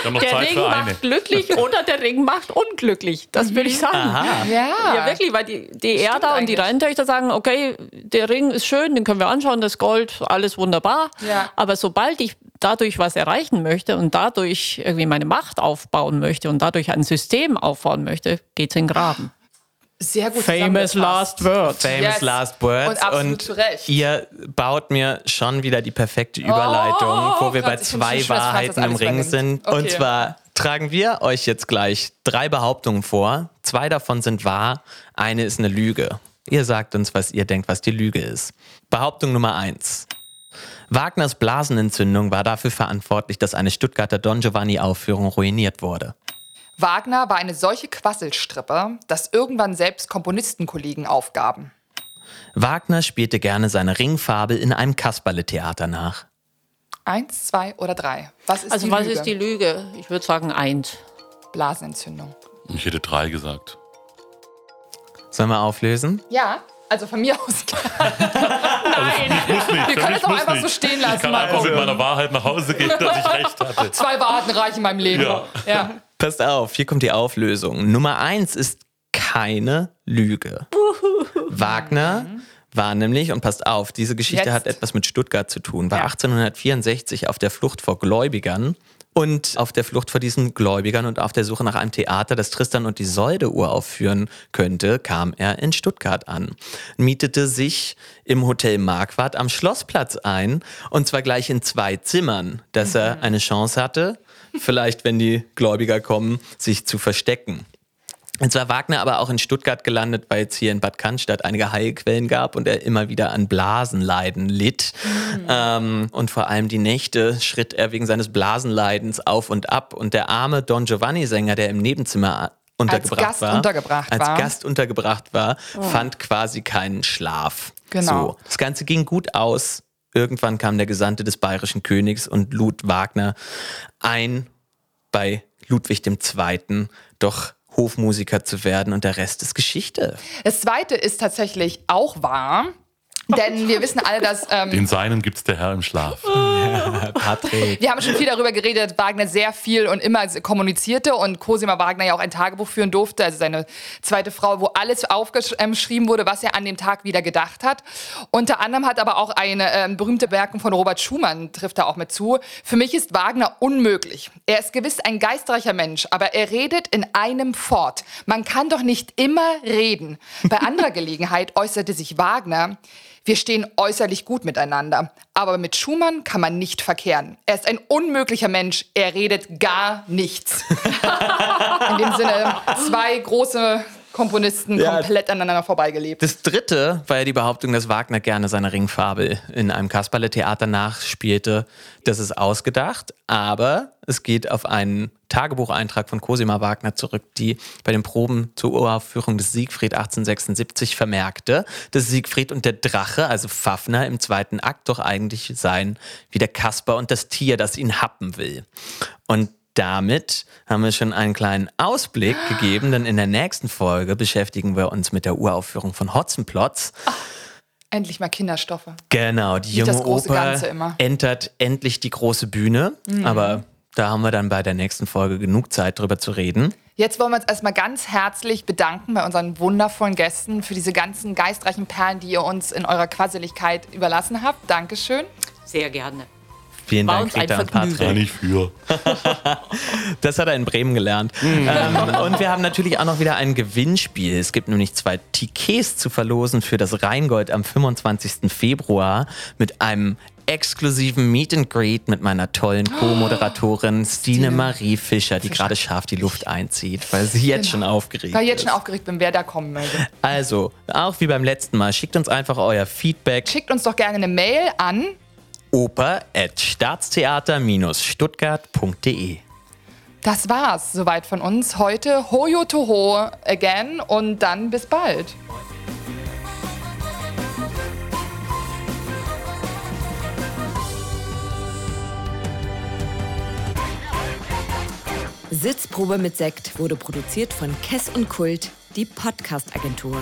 Der Zeit Ring macht glücklich oder der Ring macht unglücklich. Das würde ich sagen. Ja. Ja, wirklich, weil die, die Erda und die eigentlich. Rheintöchter sagen, okay, der Ring ist schön, den können wir anschauen, das Gold, alles wunderbar. Ja. Aber sobald ich dadurch was erreichen möchte und dadurch irgendwie meine Macht aufbauen möchte und dadurch ein System aufbauen möchte, geht's in den Graben. Sehr gut Famous last word. Famous Yes. Last Words. Und absolut zu Recht. ihr baut mir schon wieder die perfekte Überleitung, wo wir Gott, bei zwei Wahrheiten im Ring übernimmt. sind. Okay. Und zwar tragen wir euch jetzt gleich drei Behauptungen vor. Zwei davon sind wahr, eine ist eine Lüge. Ihr sagt uns, was ihr denkt, was die Lüge ist. Behauptung Nummer eins. Wagners Blasenentzündung war dafür verantwortlich, dass eine Stuttgarter Don Giovanni-Aufführung ruiniert wurde. Wagner war eine solche Quasselstrippe, dass irgendwann selbst Komponistenkollegen aufgaben. Wagner spielte gerne seine Ringfabel in einem Kasperle-Theater nach. Eins, zwei oder drei. Was ist Also die was Lüge? ist die Lüge? Ich würde sagen eins. Blasenentzündung? Ich hätte drei gesagt. Sollen wir auflösen? Ja, also von mir aus. Ich muss nicht. Wir können es auch einfach nicht. so stehen Ich lassen, kann einfach mit meiner Wahrheit nach Hause gehen, dass ich recht hatte. Zwei Wahrheiten reichen in meinem Leben. Ja. ja. Passt auf, hier kommt die Auflösung. Nummer eins ist keine Lüge. Wagner war nämlich, und passt auf, diese Geschichte Jetzt. hat etwas mit Stuttgart zu tun, war Ja. 1864 auf der Flucht vor Gläubigern und auf der Flucht vor diesen Gläubigern und auf der Suche nach einem Theater, das Tristan und Isolde uraufführen könnte, kam er in Stuttgart an, mietete sich im Hotel Marquardt am Schlossplatz ein und zwar gleich in zwei Zimmern, dass er eine Chance hatte, vielleicht, wenn die Gläubiger kommen, sich zu verstecken. Jetzt war Wagner aber auch in Stuttgart gelandet, weil es hier in Bad Cannstatt einige Heilquellen gab und er immer wieder an Blasenleiden litt. Ähm, und vor allem die Nächte schritt er wegen seines Blasenleidens auf und ab. Und der arme Don Giovanni-Sänger, der im Nebenzimmer untergebracht Gast war, untergebracht als war. Gast untergebracht war, fand quasi keinen Schlaf. Genau. So. Das Ganze ging gut aus. Irgendwann kam der Gesandte des bayerischen Königs und lud Wagner ein, bei Ludwig II. doch Hofmusiker zu werden und der Rest ist Geschichte. Das zweite ist tatsächlich auch wahr. Denn wir wissen alle, dass. Ähm, Den Seinen gibt's der Herr im Schlaf. Patrick. wir haben schon viel darüber geredet, dass Wagner sehr viel und immer kommunizierte und Cosima Wagner ja auch ein Tagebuch führen durfte, also seine zweite Frau, wo alles aufgeschrieben wurde, was er an dem Tag wieder gedacht hat. Unter anderem hat aber auch eine äh, berühmte Werken von Robert Schumann, trifft da auch mit zu. Für mich ist Wagner unmöglich. Er ist gewiss ein geistreicher Mensch, aber er redet in einem fort. Man kann doch nicht immer reden. Bei anderer Gelegenheit äußerte sich Wagner, wir stehen äußerlich gut miteinander, aber mit Schumann kann man nicht verkehren. Er ist ein unmöglicher Mensch, er redet gar nichts. In dem Sinne, zwei große Komponisten Ja. komplett aneinander vorbeigelebt. Das dritte war ja die Behauptung, dass Wagner gerne seine Ringfabel in einem Kasperle-Theater nachspielte. Das ist ausgedacht, aber es geht auf einen Tagebucheintrag von Cosima Wagner zurück, die bei den Proben zur Uraufführung des Siegfried 1876 vermerkte, dass Siegfried und der Drache, also Fafner, im zweiten Akt doch eigentlich seien wie der Kasper und das Tier, das ihn happen will. Und damit haben wir schon einen kleinen Ausblick gegeben, denn in der nächsten Folge beschäftigen wir uns mit der Uraufführung von Hotzenplotz. Endlich mal Kinderstoffe. Genau, die Nicht junge das große Oper Ganze immer. Mhm. entert endlich die große Bühne, aber da haben wir dann bei der nächsten Folge genug Zeit drüber zu reden. Jetzt wollen wir uns erstmal ganz herzlich bedanken bei unseren wundervollen Gästen für diese ganzen geistreichen Perlen, die ihr uns in eurer Quasseligkeit überlassen habt. Dankeschön. Sehr gerne. Vielen War Dank, uns ein Rita und Vergnügen. Gar Patrick. nicht für. Das hat er in Bremen gelernt. Mhm. Ähm, und wir haben natürlich auch noch wieder ein Gewinnspiel. Es gibt nämlich zwei Tickets zu verlosen für das Rheingold am 25. Februar mit einem exklusiven Meet and Greet mit meiner tollen Co-Moderatorin Stine Marie Fischer, die gerade scharf die Luft einzieht, weil sie jetzt schon aufgeregt Weil ich jetzt ist. schon aufgeregt bin, wer da kommen möchte. Also, auch wie beim letzten Mal, schickt uns einfach euer Feedback. Schickt uns doch gerne eine Mail an. oper.staatstheater-stuttgart.de Das war's soweit von uns heute. Hoyo to ho again und dann bis bald. Sitzprobe mit Sekt wurde produziert von Kess und Kult, die Podcast-Agentur.